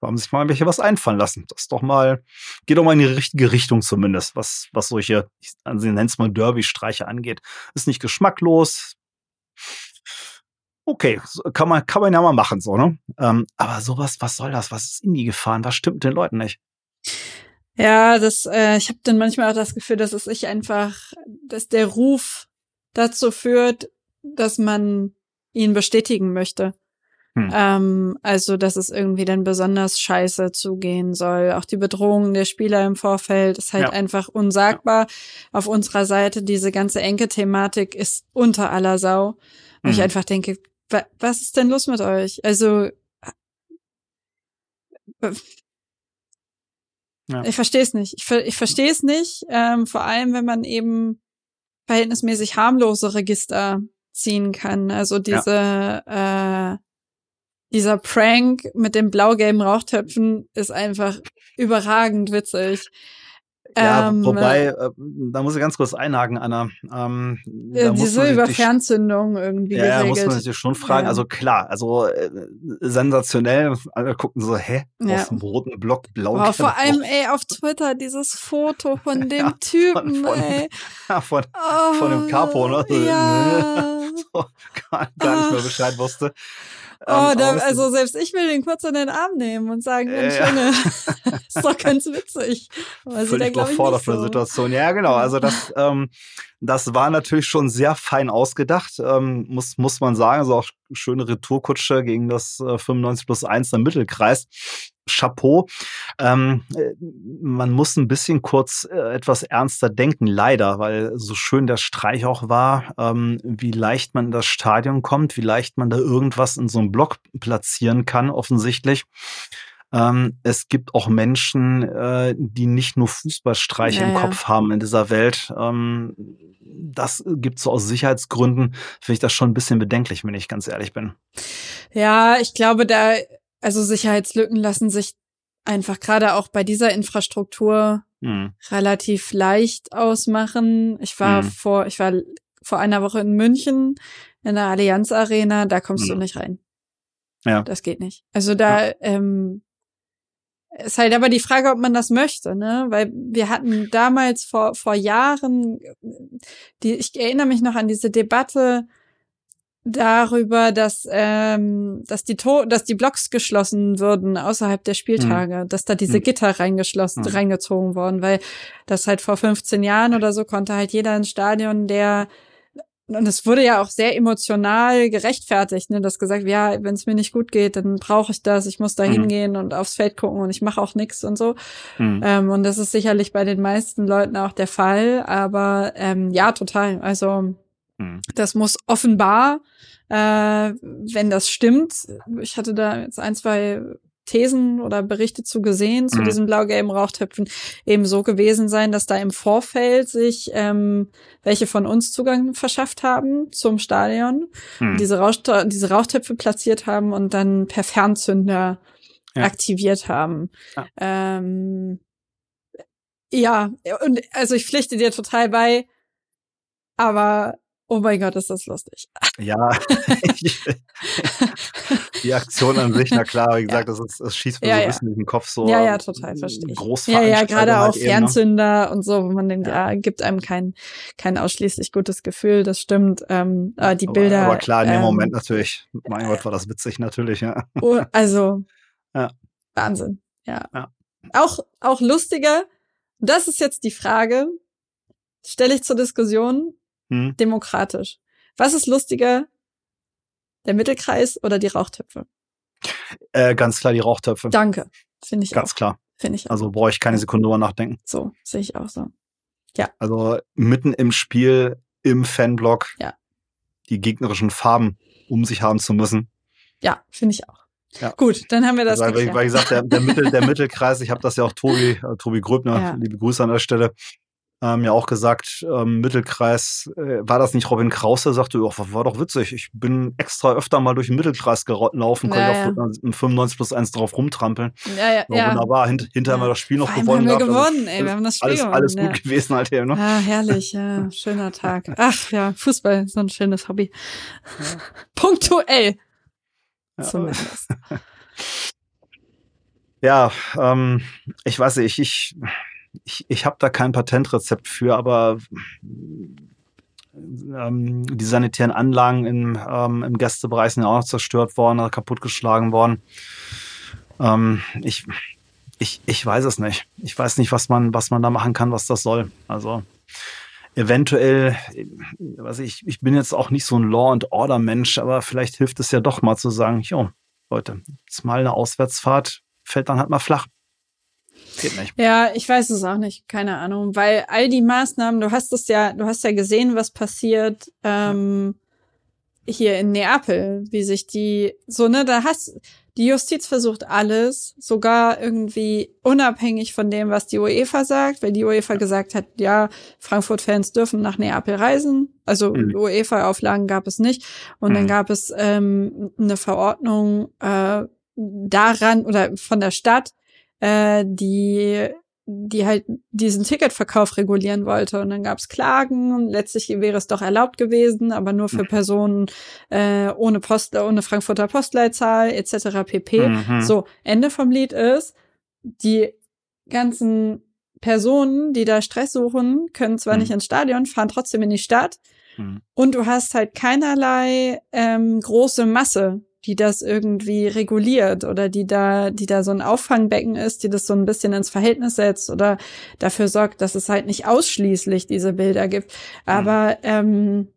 haben sich mal welche was einfallen lassen. Das ist doch mal, geht doch mal in die richtige Richtung zumindest, was, was solche, ich nenne es mal Derby-Streiche angeht. Ist nicht geschmacklos. Okay, kann man, kann man ja mal machen, so, ne? Ähm, aber sowas, was soll das? Was ist in die gefahren? Was stimmt den Leuten nicht? Ja, das, äh, ich habe dann manchmal auch das Gefühl, dass es sich einfach, dass der Ruf dazu führt, dass man ihn bestätigen möchte. Hm. Ähm, also, dass es irgendwie dann besonders scheiße zugehen soll. Auch die Bedrohung der Spieler im Vorfeld ist halt ja. einfach unsagbar. Ja. Auf unserer Seite diese ganze Enke-Thematik ist unter aller Sau. Und hm. ich einfach denke, wa was ist denn los mit euch? Also, äh, ja. Ich verstehe es nicht. Ich, ich verstehe es nicht, ähm, vor allem wenn man eben verhältnismäßig harmlose Register ziehen kann. Also diese, äh, dieser Prank mit den blau-gelben Rauchtöpfen ist einfach überragend witzig. Ja, Ähm, wobei, äh, da muss ich ganz kurz einhaken, Anna. Ähm, äh, diese man über Fernzündung irgendwie Ja, ja, geregelt. muss man sich schon fragen. Ja. Also klar, also äh, sensationell. Alle gucken so, hä? Ja. Auf dem roten Block blau. Boah, vor allem, ey, auf Twitter dieses Foto von dem Typen, von- ey. von, Oh, von dem Capo, ne? Ja. so, gar, gar nicht mehr Bescheid wusste. Oh, Ähm, da, es ist- also selbst ich will den kurz in den Arm nehmen und sagen, Mensch, Ja. Junge, ist doch ganz witzig. Aber er, völlig überfordert nicht von der so. Situation. Ja, genau. Also das, ähm, das war natürlich schon sehr fein ausgedacht, ähm, muss, muss man sagen. Also auch schöne Retourkutsche gegen das äh, 95 plus 1 im Mittelkreis. Chapeau. Ähm, äh, man muss ein bisschen kurz äh, etwas ernster denken, leider, weil so schön der Streich auch war, ähm, wie leicht man in das Stadion kommt, wie leicht man da irgendwas in so einem Block platzieren kann, offensichtlich. Ähm, es gibt auch Menschen, äh, die nicht nur Fußballstreiche Ja, im ja. Kopf haben in dieser Welt. Ähm, das gibt so aus Sicherheitsgründen, finde ich das schon ein bisschen bedenklich, wenn ich ganz ehrlich bin. Ja, ich glaube, da, also Sicherheitslücken lassen sich einfach gerade auch bei dieser Infrastruktur Hm. relativ leicht ausmachen. Ich war Mhm. vor, ich war vor einer Woche in München in der Allianz Arena, da kommst du Mhm. nicht rein. Ja. Das geht nicht. Also da ähm, ist halt aber die Frage, ob man das möchte, ne? Weil wir hatten damals vor vor Jahren, die ich erinnere mich noch an diese Debatte darüber, dass ähm, dass die to dass die Blocks geschlossen würden außerhalb der Spieltage, dass da diese Mhm. Gitter reingeschlossen Mhm. reingezogen worden, weil das halt vor 15 Jahren oder so konnte halt jeder ins Stadion, der und es wurde ja auch sehr emotional gerechtfertigt, ne, dass gesagt, ja, wenn es mir nicht gut geht, dann brauche ich das, ich muss da Mhm. hingehen und aufs Feld gucken und ich mache auch nichts und so. Hm. Ähm, und das ist sicherlich bei den meisten Leuten auch der Fall, aber ähm, ja, total. Also Hm. das muss offenbar, äh, wenn das stimmt, ich hatte da jetzt ein, zwei Thesen oder Berichte zu gesehen, zu Mhm. diesen blau-gelben Rauchtöpfen, eben so gewesen sein, dass da im Vorfeld sich ähm, welche von uns Zugang verschafft haben zum Stadion, Hm. diese, Rauchto diese Rauchtöpfe platziert haben und dann per Fernzünder Ja. aktiviert haben. Ja. Ähm, ja, und also ich pflichte dir total bei, aber oh mein Gott, ist das lustig. Ja, die Aktion an sich, na klar, wie gesagt, das, ist, das schießt mir Ja, so ein ja. bisschen in den Kopf so. ja, ja, total, verstehe ich. Ja, ja, gerade halt auch eben, ne? Fernzünder und so, wo man denkt, Ja. ja, gibt einem kein, kein ausschließlich gutes Gefühl, das stimmt. Ähm, aber die aber, Bilder. Aber klar, in dem ähm, Moment natürlich. Mein Gott, war das witzig, natürlich, ja. Oh, also Ja. Wahnsinn. Ja. Ja. Auch auch lustiger. Das ist jetzt die Frage. Stelle ich zur Diskussion. Hm. Demokratisch. Was ist lustiger? Der Mittelkreis oder die Rauchtöpfe? Äh, ganz klar die Rauchtöpfe. Danke. Finde ich Ganz auch. klar. Finde ich auch. Also brauche ich keine Sekunde drüber nachdenken. So, sehe ich auch so. Also mitten im Spiel, im Fanblock, Ja. die gegnerischen Farben um sich haben zu müssen. Ja, finde ich auch. Ja. Gut, dann haben wir das weil, weil, weil gesagt, der, der, Mittel, der Mittelkreis, ich habe das ja auch Tobi, äh, Tobi Gröbner, Ja. liebe Grüße an der Stelle, ähm, ja auch gesagt, ähm, Mittelkreis, äh, war das nicht Robin Krause, sagte, oh, war doch witzig, ich bin extra öfter mal durch den Mittelkreis gelaufen, konnte Ja, auf im 95 plus 1 drauf rumtrampeln. ja, ja, ja. wunderbar, Hint, hinterher haben wir das Spiel noch gewonnen. haben wir also gewonnen, ey. Wir haben das Spiel alles, gewonnen. alles ja. gut gewesen halt eben, ne? Ah, herrlich, ja. Schöner Tag. Ach ja, Fußball, so ein schönes Hobby. Punktuell. Ja. Zumindest. Ja, ähm, ich weiß nicht, ich, ich, ich habe da kein Patentrezept für, aber ähm, die sanitären Anlagen im, ähm, im Gästebereich sind ja auch noch zerstört worden oder kaputtgeschlagen worden. Ähm, ich, ich, ich weiß es nicht. Ich weiß nicht, was man, was man da machen kann, was das soll. Also eventuell, weiß ich, ich bin jetzt auch nicht so ein Law and Order Mensch, aber vielleicht hilft es ja doch mal zu sagen, jo, Leute, jetzt mal eine Auswärtsfahrt fällt dann halt mal flach. Geht nicht. Ja, ich weiß es auch nicht, keine Ahnung, weil all die Maßnahmen, du hast es ja, du hast ja gesehen, was passiert. Ähm, hier in Neapel, wie sich die, so, ne, da hast, die Justiz versucht alles, sogar irgendwie unabhängig von dem, was die UEFA sagt, weil die UEFA gesagt hat, ja, Frankfurt-Fans dürfen nach Neapel reisen. Also mhm. UEFA-Auflagen gab es nicht. Und mhm. dann gab es ähm, eine Verordnung äh, daran oder von der Stadt, äh, die die halt diesen Ticketverkauf regulieren wollte. Und dann gab es Klagen und letztlich wäre es doch erlaubt gewesen, aber nur für mhm. Personen äh, ohne Post, ohne Frankfurter Postleitzahl etc. pp. Mhm. So, Ende vom Lied ist, die ganzen Personen, die da Stress suchen, können zwar mhm. nicht ins Stadion, fahren trotzdem in die Stadt. Mhm. Und du hast halt keinerlei ähm, große Masse die das irgendwie reguliert oder die da, die da so ein Auffangbecken ist, die das so ein bisschen ins Verhältnis setzt oder dafür sorgt, dass es halt nicht ausschließlich diese Bilder gibt. Aber ähm,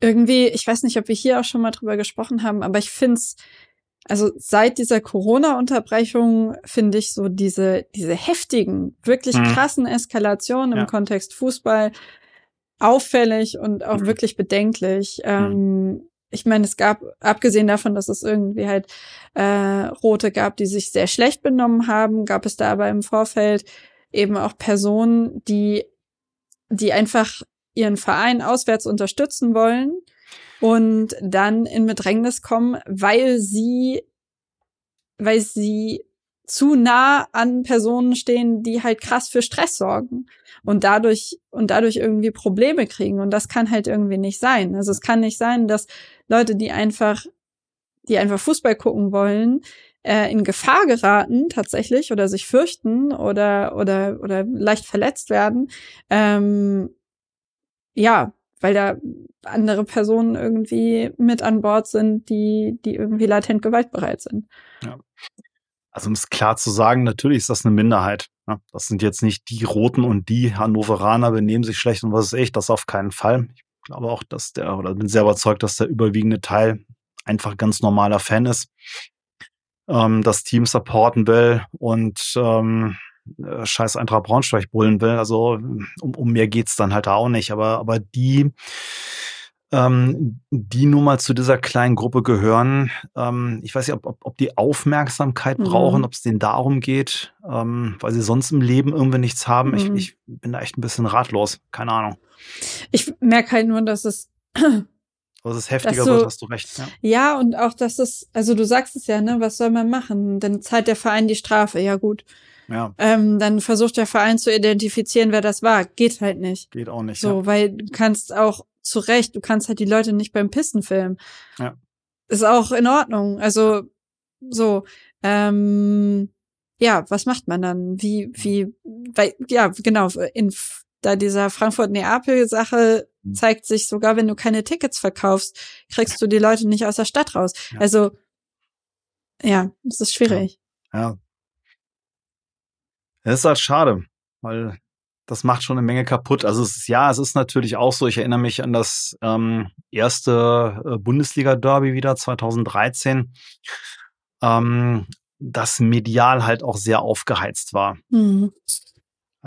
irgendwie, ich weiß nicht, ob wir hier auch schon mal drüber gesprochen haben, aber ich finde es, also seit dieser Corona-Unterbrechung finde ich so diese, diese heftigen, wirklich mhm. krassen Eskalationen im ja. Kontext Fußball auffällig und auch mhm. wirklich bedenklich. Mhm. Ähm, ich meine, es gab, abgesehen davon, dass es irgendwie halt äh, Rote gab, die sich sehr schlecht benommen haben, gab es da aber im Vorfeld eben auch Personen, die, die einfach ihren Verein auswärts unterstützen wollen und dann in Bedrängnis kommen, weil sie, weil sie zu nah an Personen stehen, die halt krass für Stress sorgen und dadurch und dadurch irgendwie Probleme kriegen und das kann halt irgendwie nicht sein. Also es kann nicht sein, dass Leute, die einfach die einfach Fußball gucken wollen, äh, in Gefahr geraten tatsächlich oder sich fürchten oder oder oder leicht verletzt werden. Ähm, ja, weil da andere Personen irgendwie mit an Bord sind, die die irgendwie latent gewaltbereit sind. Ja. Also um es klar zu sagen, natürlich ist das eine Minderheit. Ne? Das sind jetzt nicht die Roten und die Hannoveraner benehmen sich schlecht und was ist echt, das auf keinen Fall. Ich glaube auch, dass der, oder bin sehr überzeugt, dass der überwiegende Teil einfach ganz normaler Fan ist, ähm, das Team supporten will und ähm, äh, scheiß Eintracht Braunschweig brüllen will. Also um, um mehr geht's dann halt auch nicht. Aber, aber die ähm, die nun mal zu dieser kleinen Gruppe gehören. Ähm, ich weiß nicht, ob, ob, ob die Aufmerksamkeit mhm. brauchen, ob es denen darum geht, ähm, weil sie sonst im Leben irgendwie nichts haben. Mhm. Ich, ich bin da echt ein bisschen ratlos. Keine Ahnung. Ich merke halt nur, dass es dass es heftiger du, wird, hast du recht. Ja. ja, und auch, dass es, also du sagst es ja, ne, was soll man machen? Dann zahlt der Verein die Strafe, ja gut. Ja. Ähm, dann versucht der Verein zu identifizieren, wer das war. Geht halt nicht. Geht auch nicht. So, ja. weil du kannst auch zu Recht, du kannst halt die Leute nicht beim Pissen filmen. Ja. Ist auch in Ordnung. Also so, ähm, ja, was macht man dann? Wie, wie, weil, ja, genau, in da dieser Frankfurt-Neapel-Sache mhm. zeigt sich, sogar wenn du keine Tickets verkaufst, kriegst du die Leute nicht aus der Stadt raus. Ja. Also, ja, es ist schwierig. Ja. ja. Das ist halt schade, weil das macht schon eine Menge kaputt. Also es ist, ja, es ist natürlich auch so. Ich erinnere mich an das ähm, erste äh, Bundesliga-Derby wieder 2013, ähm, das medial halt auch sehr aufgeheizt war. Mhm.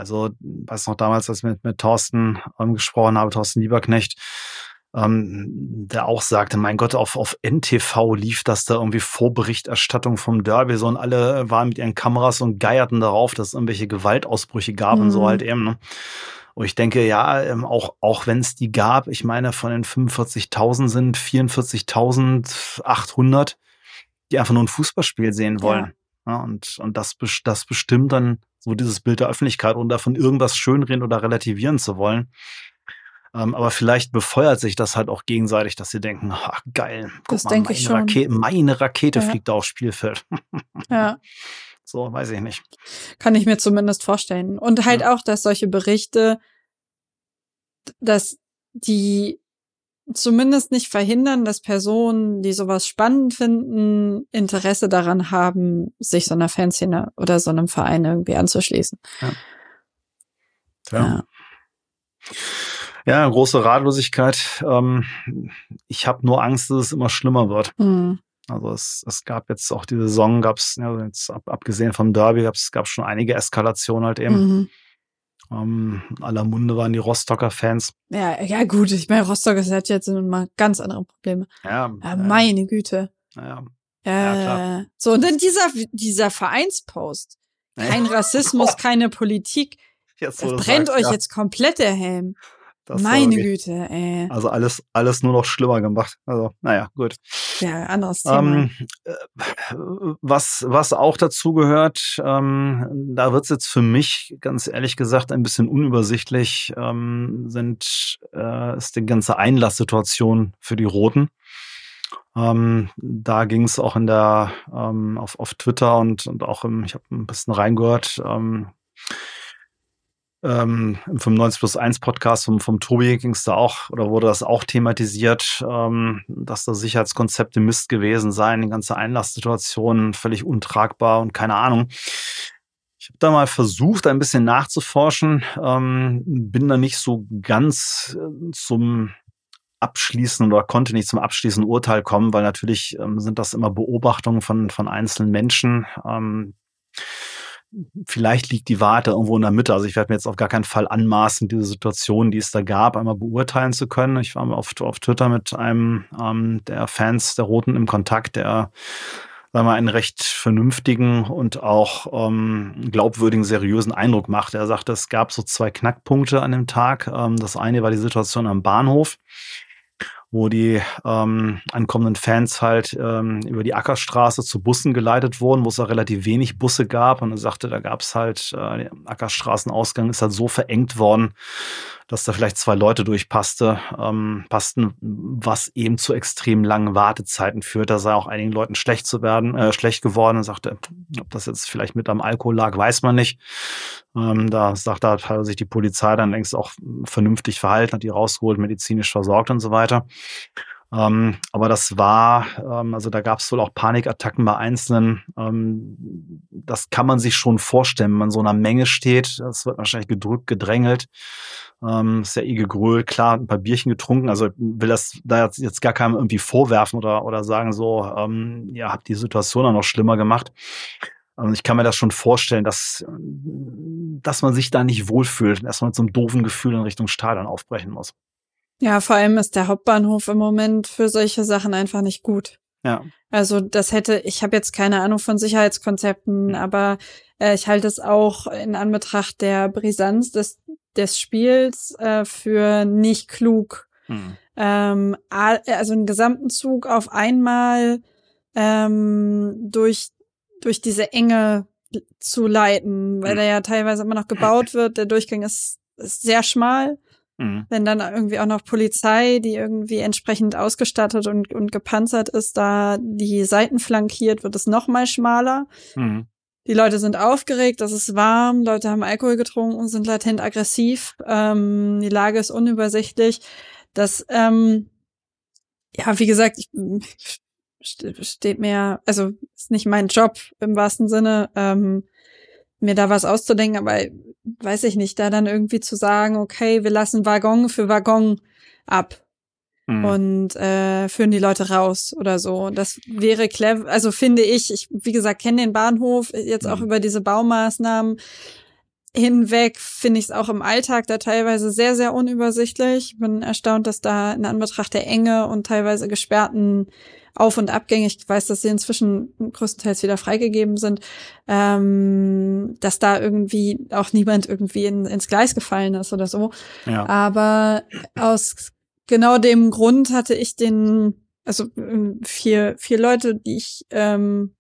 Also, weiß noch damals, als ich mit, mit Thorsten ähm, gesprochen habe, Thorsten Lieberknecht, ähm, der auch sagte, mein Gott, auf, auf NTV lief das da irgendwie Vorberichterstattung vom Derby so und alle waren mit ihren Kameras und geierten darauf, dass es irgendwelche Gewaltausbrüche gab mhm. und so mhm. halt eben. Ne? Und ich denke, ja, ähm, auch, auch wenn es die gab, ich meine, von den 45.000 sind 44.800, die einfach nur ein Fußballspiel sehen wollen. Ja. ja und, und das, das bestimmt dann so dieses Bild der Öffentlichkeit und davon irgendwas schönreden oder relativieren zu wollen. Ähm, aber vielleicht befeuert sich das halt auch gegenseitig, dass sie denken, ach geil, guck das mal, meine, ich schon. Rakete, meine Rakete ja. fliegt aufs Spielfeld. ja. So, weiß ich nicht. Kann ich mir zumindest vorstellen. Und halt ja. auch, dass solche Berichte, dass die zumindest nicht verhindern, dass Personen, die sowas spannend finden, Interesse daran haben, sich so einer Fanszene oder so einem Verein irgendwie anzuschließen. Ja. ja. Ja, große Ratlosigkeit. Ähm, ich habe nur Angst, dass es immer schlimmer wird. Mhm. Also es, es gab jetzt auch die Saison, gab es, ja, abgesehen vom Derby, gab es schon einige Eskalationen halt eben. Mhm. Ähm, aller Munde waren die Rostocker Fans. Ja, ja gut, ich meine, Rostock ist halt jetzt mal ganz andere Probleme. Ja, Ja, meine Güte. ja. Ja, klar. so, und dann dieser, dieser Vereinspost. Kein Rassismus, keine Politik. Jetzt, wo Das brennt sagst, euch ja, jetzt komplett der Helm. Das war Meine Güte, ey. Also alles, alles nur noch schlimmer gemacht. Also, naja, gut. Ja, anderes Thema. Ähm, äh, was, was auch dazu gehört, ähm, da wird's jetzt für mich ganz ehrlich gesagt ein bisschen unübersichtlich, ähm, sind, äh, ist die ganze Einlasssituation für die Roten. Ähm, da ging es auch in der ähm, auf, auf Twitter und, und auch im, ich habe ein bisschen reingehört, ähm, ähm, im 95 plus 1 Podcast vom, vom Tobi ging es da auch, oder wurde das auch thematisiert, ähm, dass das Sicherheitskonzepte Mist gewesen seien, die ganze Einlasssituation völlig untragbar und keine Ahnung. Ich habe da mal versucht, ein bisschen nachzuforschen, ähm, bin da nicht so ganz äh, zum abschließen oder konnte nicht zum abschließenden Urteil kommen, weil natürlich ähm, sind das immer Beobachtungen von, von einzelnen Menschen. Ähm, vielleicht liegt die Wahrheit da irgendwo in der Mitte. Also ich werde mir jetzt auf gar keinen Fall anmaßen, diese Situation, die es da gab, einmal beurteilen zu können. Ich war auf, auf Twitter mit einem ähm, der Fans der Roten im Kontakt, der sagen wir, einen recht vernünftigen und auch ähm, glaubwürdigen, seriösen Eindruck macht. Er sagte, es gab so zwei Knackpunkte an dem Tag. Ähm, das eine war die Situation am Bahnhof wo die ähm, ankommenden Fans halt ähm, über die Ackerstraße zu Bussen geleitet wurden, wo es auch relativ wenig Busse gab. Und er sagte, da gab es halt, äh, der Ackerstraßenausgang ist halt so verengt worden, dass da vielleicht zwei Leute durchpasste, ähm, passten, was eben zu extrem langen Wartezeiten führt. Da sei auch einigen Leuten schlecht zu werden, äh, schlecht geworden. Er sagte, ob das jetzt vielleicht mit am Alkohol lag, weiß man nicht. Ähm, da sagt er, hat sich die Polizei dann längst auch vernünftig verhalten, hat die rausgeholt, medizinisch versorgt und so weiter. Ähm, aber das war, ähm, also da gab es wohl auch Panikattacken bei Einzelnen. Ähm, das kann man sich schon vorstellen, wenn man so einer Menge steht. Das wird wahrscheinlich gedrückt, gedrängelt. Ähm, ist ja eh gegrölt, klar, ein paar Bierchen getrunken. Also will das da jetzt, jetzt gar keinem irgendwie vorwerfen oder, oder sagen so, ähm, ja, habt die Situation dann noch schlimmer gemacht. Also ich kann mir das schon vorstellen, dass, dass man sich da nicht wohlfühlt und erstmal mit so einem doofen Gefühl in Richtung Stadion aufbrechen muss. Ja, vor allem ist der Hauptbahnhof im Moment für solche Sachen einfach nicht gut. Ja. Also das hätte, ich habe jetzt keine Ahnung von Sicherheitskonzepten, aber äh, ich halte es auch in Anbetracht der Brisanz des, des Spiels äh, für nicht klug. Hm. Ähm, also einen gesamten Zug auf einmal ähm, durch, durch diese Enge zu leiten, weil Hm. der ja teilweise immer noch gebaut wird. Der Durchgang ist, ist sehr schmal Hm. wenn dann irgendwie auch noch Polizei, die irgendwie entsprechend ausgestattet und, und gepanzert ist, da die Seiten flankiert, wird es noch mal schmaler. Hm. Die Leute sind aufgeregt, es ist warm, Leute haben Alkohol getrunken, sind latent aggressiv, ähm, die Lage ist unübersichtlich. Das, ähm, ja, wie gesagt, ich, st- steht mir, also ist nicht mein Job im wahrsten Sinne, ähm, mir da was auszudenken, aber weiß ich nicht, da dann irgendwie zu sagen, okay, wir lassen Waggon für Waggon ab Hm. und äh, führen die Leute raus oder so. Das wäre clever, also finde ich, ich, wie gesagt, kenne den Bahnhof jetzt auch Mhm. über diese Baumaßnahmen hinweg, finde ich es auch im Alltag da teilweise sehr, sehr unübersichtlich. Bin erstaunt, dass da in Anbetracht der Enge und teilweise gesperrten Auf- und Abgänge, ich weiß, dass sie inzwischen größtenteils wieder freigegeben sind, ähm, dass da irgendwie auch niemand irgendwie in, ins Gleis gefallen ist oder so. ja. Aber aus genau dem Grund hatte ich den, also ähm, vier, vier Leute, die ich ähm,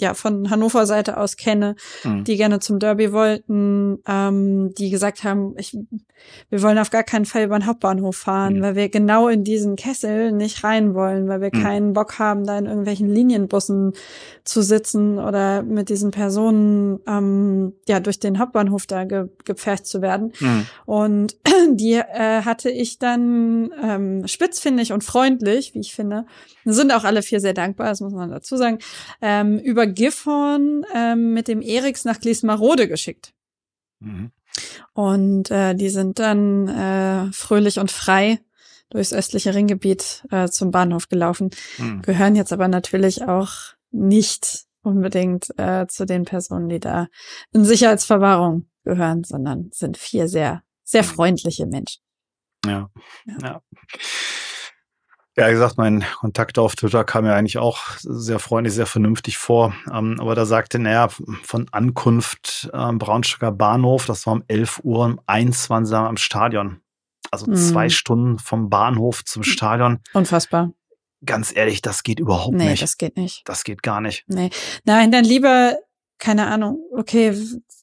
ja von Hannover Seite aus kenne, Hm. die gerne zum Derby wollten, ähm, die gesagt haben, ich, wir wollen auf gar keinen Fall über den Hauptbahnhof fahren, Mhm. weil wir genau in diesen Kessel nicht rein wollen, weil wir Mhm. keinen Bock haben, da in irgendwelchen Linienbussen zu sitzen oder mit diesen Personen ähm, ja durch den Hauptbahnhof da ge gepfercht zu werden. Hm. Und die äh, hatte ich dann ähm, spitzfindig und freundlich, wie ich finde, sind auch alle vier sehr dankbar, das muss man dazu sagen, ähm, über Gifhorn ähm, mit dem Eriks nach Gliesmarode geschickt. Mhm. Und äh, die sind dann äh, fröhlich und frei durchs östliche Ringgebiet äh, zum Bahnhof gelaufen, Hm. gehören jetzt aber natürlich auch nicht unbedingt äh, zu den Personen, die da in Sicherheitsverwahrung gehören, sondern sind vier sehr, sehr freundliche Menschen. Ja. Ja. ja. Ja, wie gesagt, mein Kontakt auf Twitter kam mir eigentlich auch sehr freundlich, sehr vernünftig vor. Ähm, aber da sagte, naja, von Ankunft ähm, Braunschweiger Bahnhof, das war um 11 Uhr, um 21 Uhr am Stadion. Also mhm. zwei Stunden vom Bahnhof zum Stadion. Unfassbar. Ganz ehrlich, das geht überhaupt nee, nicht. Nee, das geht nicht. Das geht gar nicht. Nee. Nein, dann lieber, keine Ahnung, okay,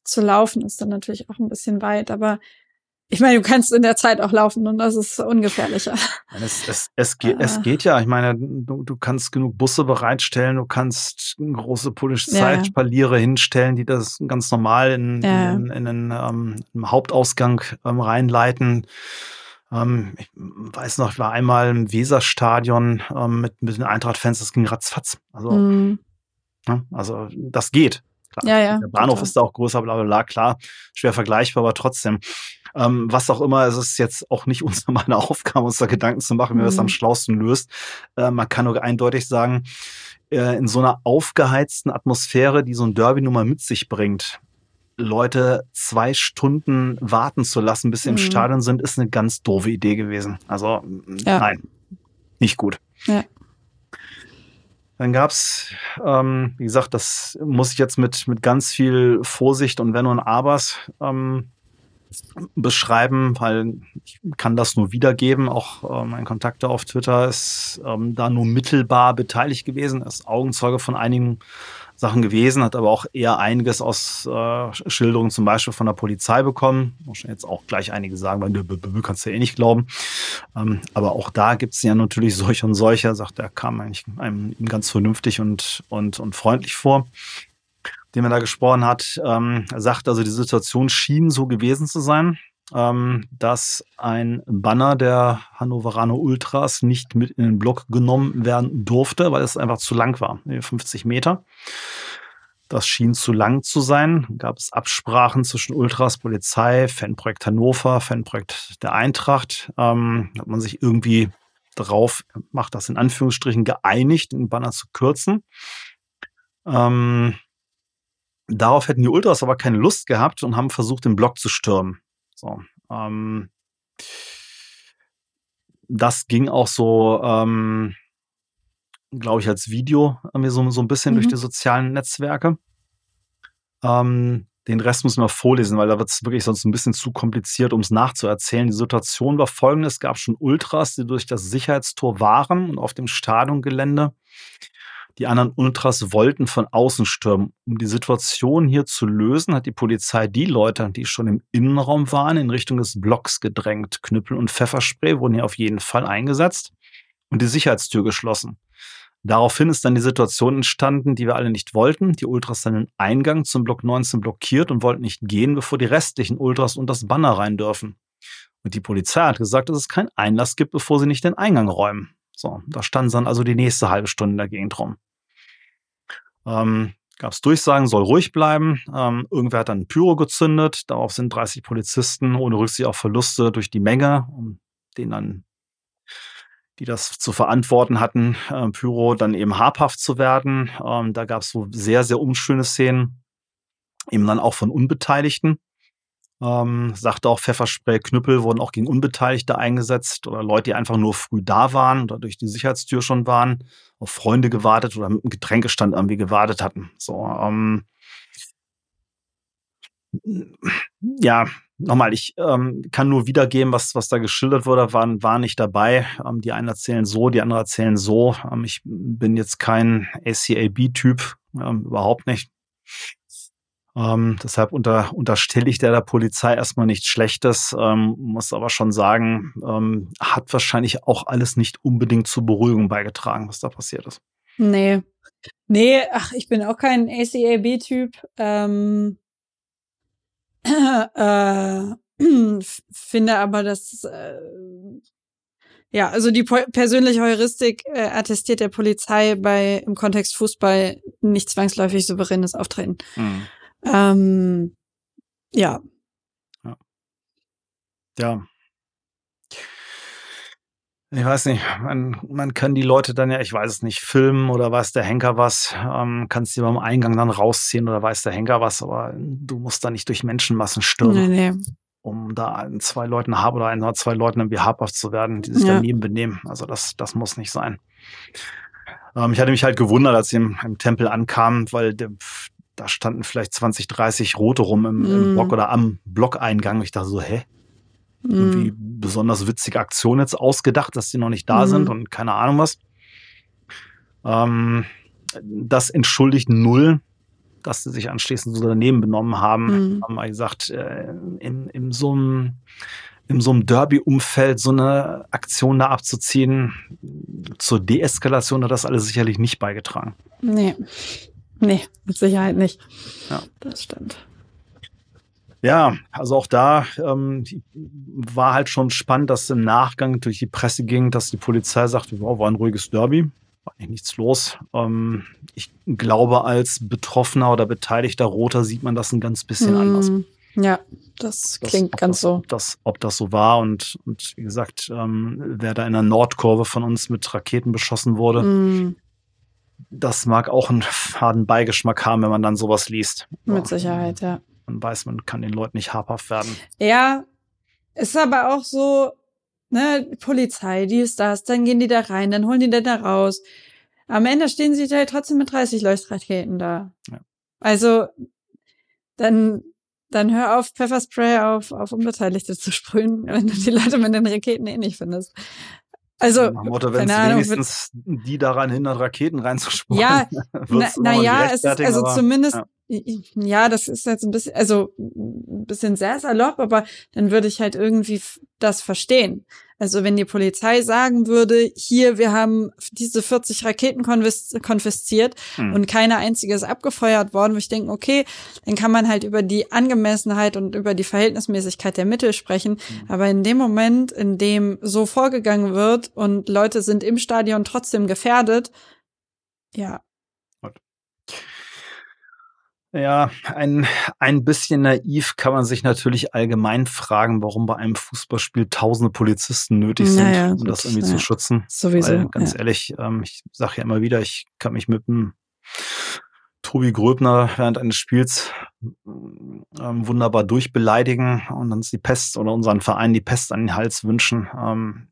zu laufen ist dann natürlich auch ein bisschen weit, aber ich meine, du kannst in der Zeit auch laufen und das ist ungefährlicher. Es, es, es, geht, es ah. geht ja. Ich meine, du, du kannst genug Busse bereitstellen, du kannst große Polizeispaliere ja. hinstellen, die das ganz normal in, ja. in, in, in, ähm, im Hauptausgang ähm, reinleiten. Ähm, ich weiß noch, ich war einmal im Weserstadion ähm, mit, mit den Eintracht-Fans, das ging ratzfatz. Also, mhm. ja, also das geht. Klar. Ja, ja, Der Bahnhof total. ist da auch größer, bla bla bla, klar, schwer vergleichbar, aber trotzdem. Ähm, was auch immer, es ist jetzt auch nicht unsere meine Aufgabe, uns da Gedanken zu machen, wie mhm. man das am schlausten löst. Äh, man kann nur eindeutig sagen, äh, in so einer aufgeheizten Atmosphäre, die so ein Derby nun mal mit sich bringt, Leute zwei Stunden warten zu lassen, bis sie mhm. im Stadion sind, ist eine ganz doofe Idee gewesen. Also ja. nein, nicht gut. Ja. Dann gab's, ähm, wie gesagt, das muss ich jetzt mit, mit ganz viel Vorsicht und Wenn und Abers ähm, beschreiben, weil ich kann das nur wiedergeben. Auch äh, mein Kontakte auf Twitter ist ähm, da nur mittelbar beteiligt gewesen, ist Augenzeuge von einigen Sachen gewesen, hat aber auch eher einiges aus äh, Schilderungen zum Beispiel von der Polizei bekommen. Muss jetzt auch gleich einige sagen, weil du kannst ja eh nicht glauben. Ähm, aber auch da gibt es ja natürlich solche und solche, sagt er, kam eigentlich einem ganz vernünftig und, und, und freundlich vor den man da gesprochen hat, ähm, sagt also, die Situation schien so gewesen zu sein, ähm, dass ein Banner der Hannoveraner Ultras nicht mit in den Block genommen werden durfte, weil es einfach zu lang war, 50 Meter. Das schien zu lang zu sein. Gab es Absprachen zwischen Ultras, Polizei, Fanprojekt Hannover, Fanprojekt der Eintracht. Ähm, hat man sich irgendwie darauf, macht das in Anführungsstrichen, geeinigt, den Banner zu kürzen. Ähm, darauf hätten die Ultras aber keine Lust gehabt und haben versucht, den Block zu stürmen. So, ähm, das ging auch so, ähm, glaube ich, als Video mir so, so ein bisschen mhm. durch die sozialen Netzwerke. Ähm, den Rest muss man vorlesen, weil da wird es wirklich sonst ein bisschen zu kompliziert, um es nachzuerzählen. Die Situation war folgende: Es gab schon Ultras, die durch das Sicherheitstor waren und auf dem Stadiongelände die anderen Ultras wollten von außen stürmen. Um die Situation hier zu lösen, hat die Polizei die Leute, die schon im Innenraum waren, in Richtung des Blocks gedrängt. Knüppel und Pfefferspray wurden hier auf jeden Fall eingesetzt und die Sicherheitstür geschlossen. Daraufhin ist dann die Situation entstanden, die wir alle nicht wollten. Die Ultras dann den Eingang zum Block 19 blockiert und wollten nicht gehen, bevor die restlichen Ultras und das Banner rein dürfen. Und die Polizei hat gesagt, dass es keinen Einlass gibt, bevor sie nicht den Eingang räumen. So, da standen dann also die nächste halbe Stunde in der Gegend rum. Ähm, Gab es Durchsagen, soll ruhig bleiben. Ähm, irgendwer hat dann Pyro gezündet. Darauf sind 30 Polizisten ohne Rücksicht auf Verluste durch die Menge, um denen dann, die das zu verantworten hatten, äh, Pyro dann eben habhaft zu werden. Ähm, da gab es so sehr, sehr unschöne Szenen, eben dann auch von Unbeteiligten. Ähm, sagte auch Pfefferspray, Knüppel wurden auch gegen Unbeteiligte eingesetzt oder Leute, die einfach nur früh da waren oder durch die Sicherheitstür schon waren, auf Freunde gewartet oder mit einem Getränkestand irgendwie gewartet hatten. So, ähm, ja, nochmal, ich ähm, kann nur wiedergeben, was, was da geschildert wurde, waren, war nicht dabei. Ähm, die einen erzählen so, die anderen erzählen so. Ähm, ich bin jetzt kein ACAB-Typ, ähm, überhaupt nicht. Ähm, deshalb unter, unterstelle ich der, der Polizei erstmal nichts Schlechtes, ähm, muss aber schon sagen, ähm, hat wahrscheinlich auch alles nicht unbedingt zur Beruhigung beigetragen, was da passiert ist. Nee. Nee, ach, ich bin auch kein ACAB-Typ. Ähm, äh, finde aber, dass äh, ja, also die persönliche Heuristik äh, attestiert der Polizei bei im Kontext Fußball nicht zwangsläufig souveränes Auftreten. Mhm. Ähm, ja. ja. Ja. ich weiß nicht, man, man kann die Leute dann ja, ich weiß es nicht, filmen oder weiß der Henker was, ähm, kannst die beim Eingang dann rausziehen oder weiß der Henker was, aber du musst da nicht durch Menschenmassen stürmen, Nee, nee. um da zwei Leuten hab oder ein oder zwei Leuten irgendwie habhaft zu werden, die sich Ja. daneben benehmen. Also das, das muss nicht sein. Ähm, ich hatte mich halt gewundert, als ich im, im Tempel ankam, weil der, da standen vielleicht 20, 30 Rote rum im, im Mm. Block oder am Blockeingang. Ich dachte so, hä? irgendwie Mm. besonders witzige Aktion jetzt ausgedacht, dass die noch nicht da Mhm. sind und keine Ahnung was. Ähm, das entschuldigt null, dass sie sich anschließend so daneben benommen haben. Mhm. Haben wir gesagt, äh, in, in so einem in so einem Derby-Umfeld so eine Aktion da abzuziehen, zur Deeskalation hat das alles sicherlich nicht beigetragen. Nee. Nee, mit Sicherheit nicht. Ja. Das stimmt. Ja, also auch da ähm, war halt schon spannend, dass im Nachgang durch die Presse ging, dass die Polizei sagte, wow, war ein ruhiges Derby, war eigentlich nichts los. Ähm, ich glaube, als Betroffener oder beteiligter Roter sieht man das ein ganz bisschen anders. Mm. Ja, das Das- klingt ganz das, so. Ob das, ob das so war und, und wie gesagt, ähm, wer da in der Nordkurve von uns mit Raketen beschossen wurde, Mm, das mag auch einen faden Beigeschmack haben, wenn man dann sowas liest. mit Sicherheit, ja. Man weiß, man kann den Leuten nicht habhaft werden. Ja, ist aber auch so, ne, Polizei, die ist das, dann gehen die da rein, dann holen die den da raus. Am Ende stehen sie halt trotzdem mit 30 Leuchtraketen da. Ja. Also, dann, dann hör auf, Pfefferspray auf, auf Unbeteiligte zu sprühen, wenn du die Leute mit den Raketen eh nicht findest. Also, Nach dem Motto, wenn es wenigstens die daran hindert, Raketen reinzuspringen. Ja, wird's Na, immer na noch ja, nicht es ist also zumindest, ja. Ja. das ist jetzt ein bisschen, also ein bisschen sehr salopp, aber dann würde ich halt irgendwie das verstehen. Also wenn die Polizei sagen würde, hier, wir haben diese 40 Raketen konfis konfisziert Hm. und keine einzige ist abgefeuert worden, wo ich denke, okay, dann kann man halt über die Angemessenheit und über die Verhältnismäßigkeit der Mittel sprechen. Hm. Aber in dem Moment, in dem so vorgegangen wird und Leute sind im Stadion trotzdem gefährdet, ja, Ja, ein, ein bisschen naiv kann man sich natürlich allgemein fragen, warum bei einem Fußballspiel tausende Polizisten nötig sind, Naja, um gut, das irgendwie naja. zu schützen. sowieso. Weil, ganz ja. ehrlich, ähm, ich sage ja immer wieder, ich kann mich mit dem Tobi Gröbner während eines Spiels ähm, wunderbar durchbeleidigen und uns die Pest oder unseren Verein die Pest an den Hals wünschen. Ähm,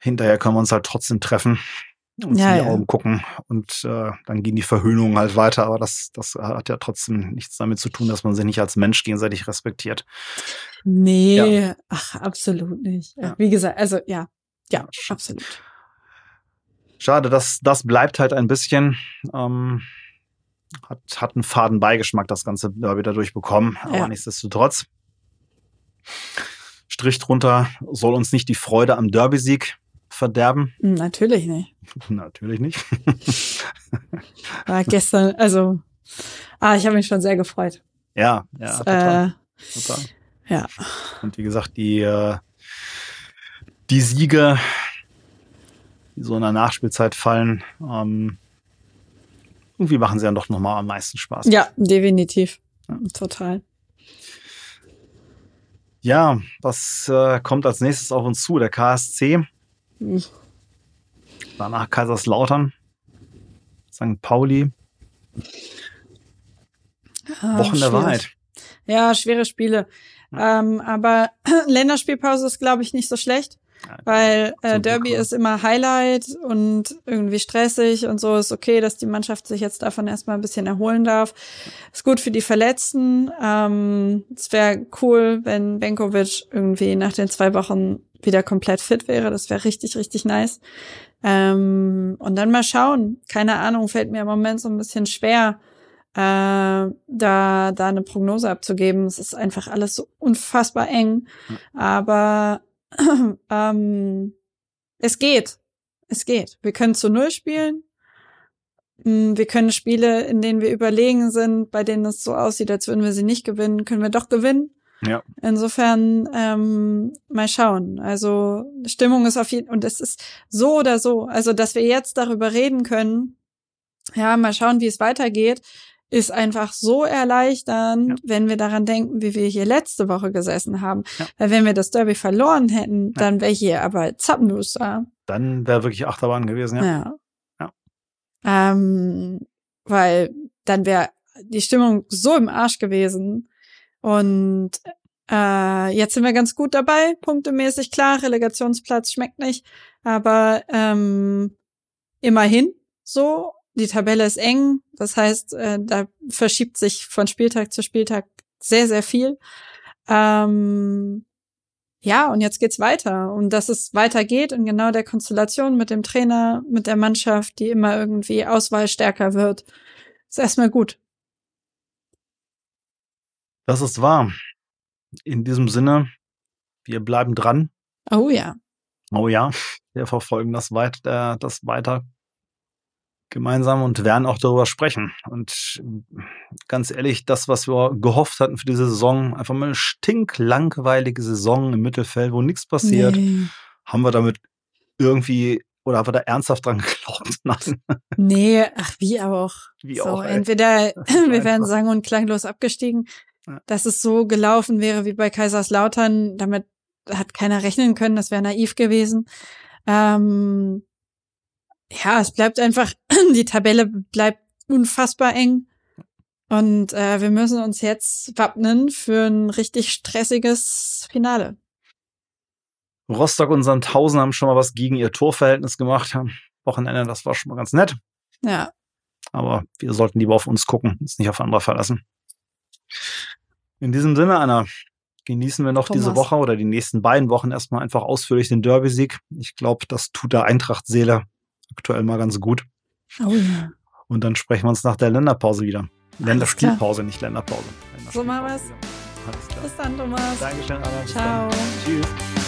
hinterher können wir uns halt trotzdem treffen uns Ja, in die ja. Augen gucken und äh, dann gehen die Verhöhnungen halt weiter. Aber das, das hat ja trotzdem nichts damit zu tun, dass man sich nicht als Mensch gegenseitig respektiert. Nee, ach, absolut nicht. Ja. Wie gesagt, also ja, ja, Ja, absolut. Schade, das, das bleibt halt ein bisschen, ähm, hat, hat einen faden Beigeschmack, das Ganze Derby dadurch bekommen. Aber Ja. nichtsdestotrotz, Strich drunter, soll uns nicht die Freude am Derby-Sieg verderben. Hm, Natürlich nicht. Natürlich nicht. War gestern, also, ah, ich habe mich schon sehr gefreut. ja, ja, Das, total, äh, total. ja. Und wie gesagt, die, äh, die Siege, die so in der Nachspielzeit fallen, ähm, irgendwie machen sie dann doch nochmal am meisten Spaß. ja, definitiv. Ja. Total. Ja, was äh, kommt als nächstes auf uns zu? Der KSC. Danach Kaiserslautern, St. Pauli, Ah, Wochen der. Wahrheit. Ja, schwere Spiele. Ähm, aber Länderspielpause ist, glaube ich, nicht so schlecht, weil äh, Derby ist immer Highlight und irgendwie stressig und so ist okay, dass die Mannschaft sich jetzt davon erstmal ein bisschen erholen darf. Ist gut für die Verletzten. Ähm, es wäre cool, wenn Benkovic irgendwie nach den zwei Wochen wieder komplett fit wäre. Das wäre richtig, richtig nice. Ähm, und dann mal schauen. Keine Ahnung, fällt mir im Moment so ein bisschen schwer, äh, da, da eine Prognose abzugeben. Es ist einfach alles so unfassbar eng. Aber ähm, es geht. Es geht. Wir können zu Null spielen. Mm, Wir können Spiele, in denen wir überlegen sind, bei denen es so aussieht, als würden wir sie nicht gewinnen, können wir doch gewinnen. Ja. Insofern ähm, mal schauen. Also Stimmung ist auf jeden und es ist so oder so. Also dass wir jetzt darüber reden können, ja, mal schauen, wie es weitergeht, ist einfach so erleichternd, Ja. wenn wir daran denken, wie wir hier letzte Woche gesessen haben. Ja. Weil wenn wir das Derby verloren hätten, Ja. dann wäre hier aber Zappenduster. da. Dann wäre wirklich Achterbahn gewesen, ja. Ja. Ja. Ähm, weil dann wäre die Stimmung so im Arsch gewesen. Und äh, jetzt sind wir ganz gut dabei, punktemäßig. Klar, Relegationsplatz schmeckt nicht, aber ähm, immerhin so. Die Tabelle ist eng, das heißt, äh, da verschiebt sich von Spieltag zu Spieltag sehr, sehr viel. Ähm, ja, und jetzt geht's weiter. Und dass es weitergeht in genau der Konstellation mit dem Trainer, mit der Mannschaft, die immer irgendwie auswahlstärker wird, ist erstmal gut. Das ist wahr. In diesem Sinne, wir bleiben dran. Oh ja. Oh ja, wir verfolgen das, weit, äh, das weiter gemeinsam und werden auch darüber sprechen. Und ganz ehrlich, das, was wir gehofft hatten für diese Saison, einfach mal eine stinklangweilige Saison im Mittelfeld, wo nichts passiert, Nee. haben wir damit irgendwie oder haben wir da ernsthaft dran geglaubt? Nein. nee, ach, wie auch. Wie so, auch, ey. entweder wir werden einfach- sagen und klanglos abgestiegen, Ja. dass es so gelaufen wäre wie bei Kaiserslautern. Damit hat keiner rechnen können, das wäre naiv gewesen. Ähm, ja, es bleibt einfach, die Tabelle bleibt unfassbar eng. Und äh, wir müssen uns jetzt wappnen für ein richtig stressiges Finale. Rostock und Sandhausen haben schon mal was gegen ihr Torverhältnis gemacht. Am Wochenende, das war schon mal ganz nett. Ja, Aber wir sollten lieber auf uns gucken, uns nicht auf andere verlassen. In diesem Sinne, Anna, genießen wir noch Thomas. diese Woche oder die nächsten beiden Wochen erstmal einfach ausführlich den Derby-Sieg. Ich glaube, das tut der Eintracht-Seele aktuell mal ganz gut. oh ja. Und dann sprechen wir uns nach der Länderpause wieder. Länderspielpause, nicht Länderpause. So machen. Alles klar. Bis dann, Thomas. Dankeschön, Anna. Bis Ciao. Dann. Tschüss.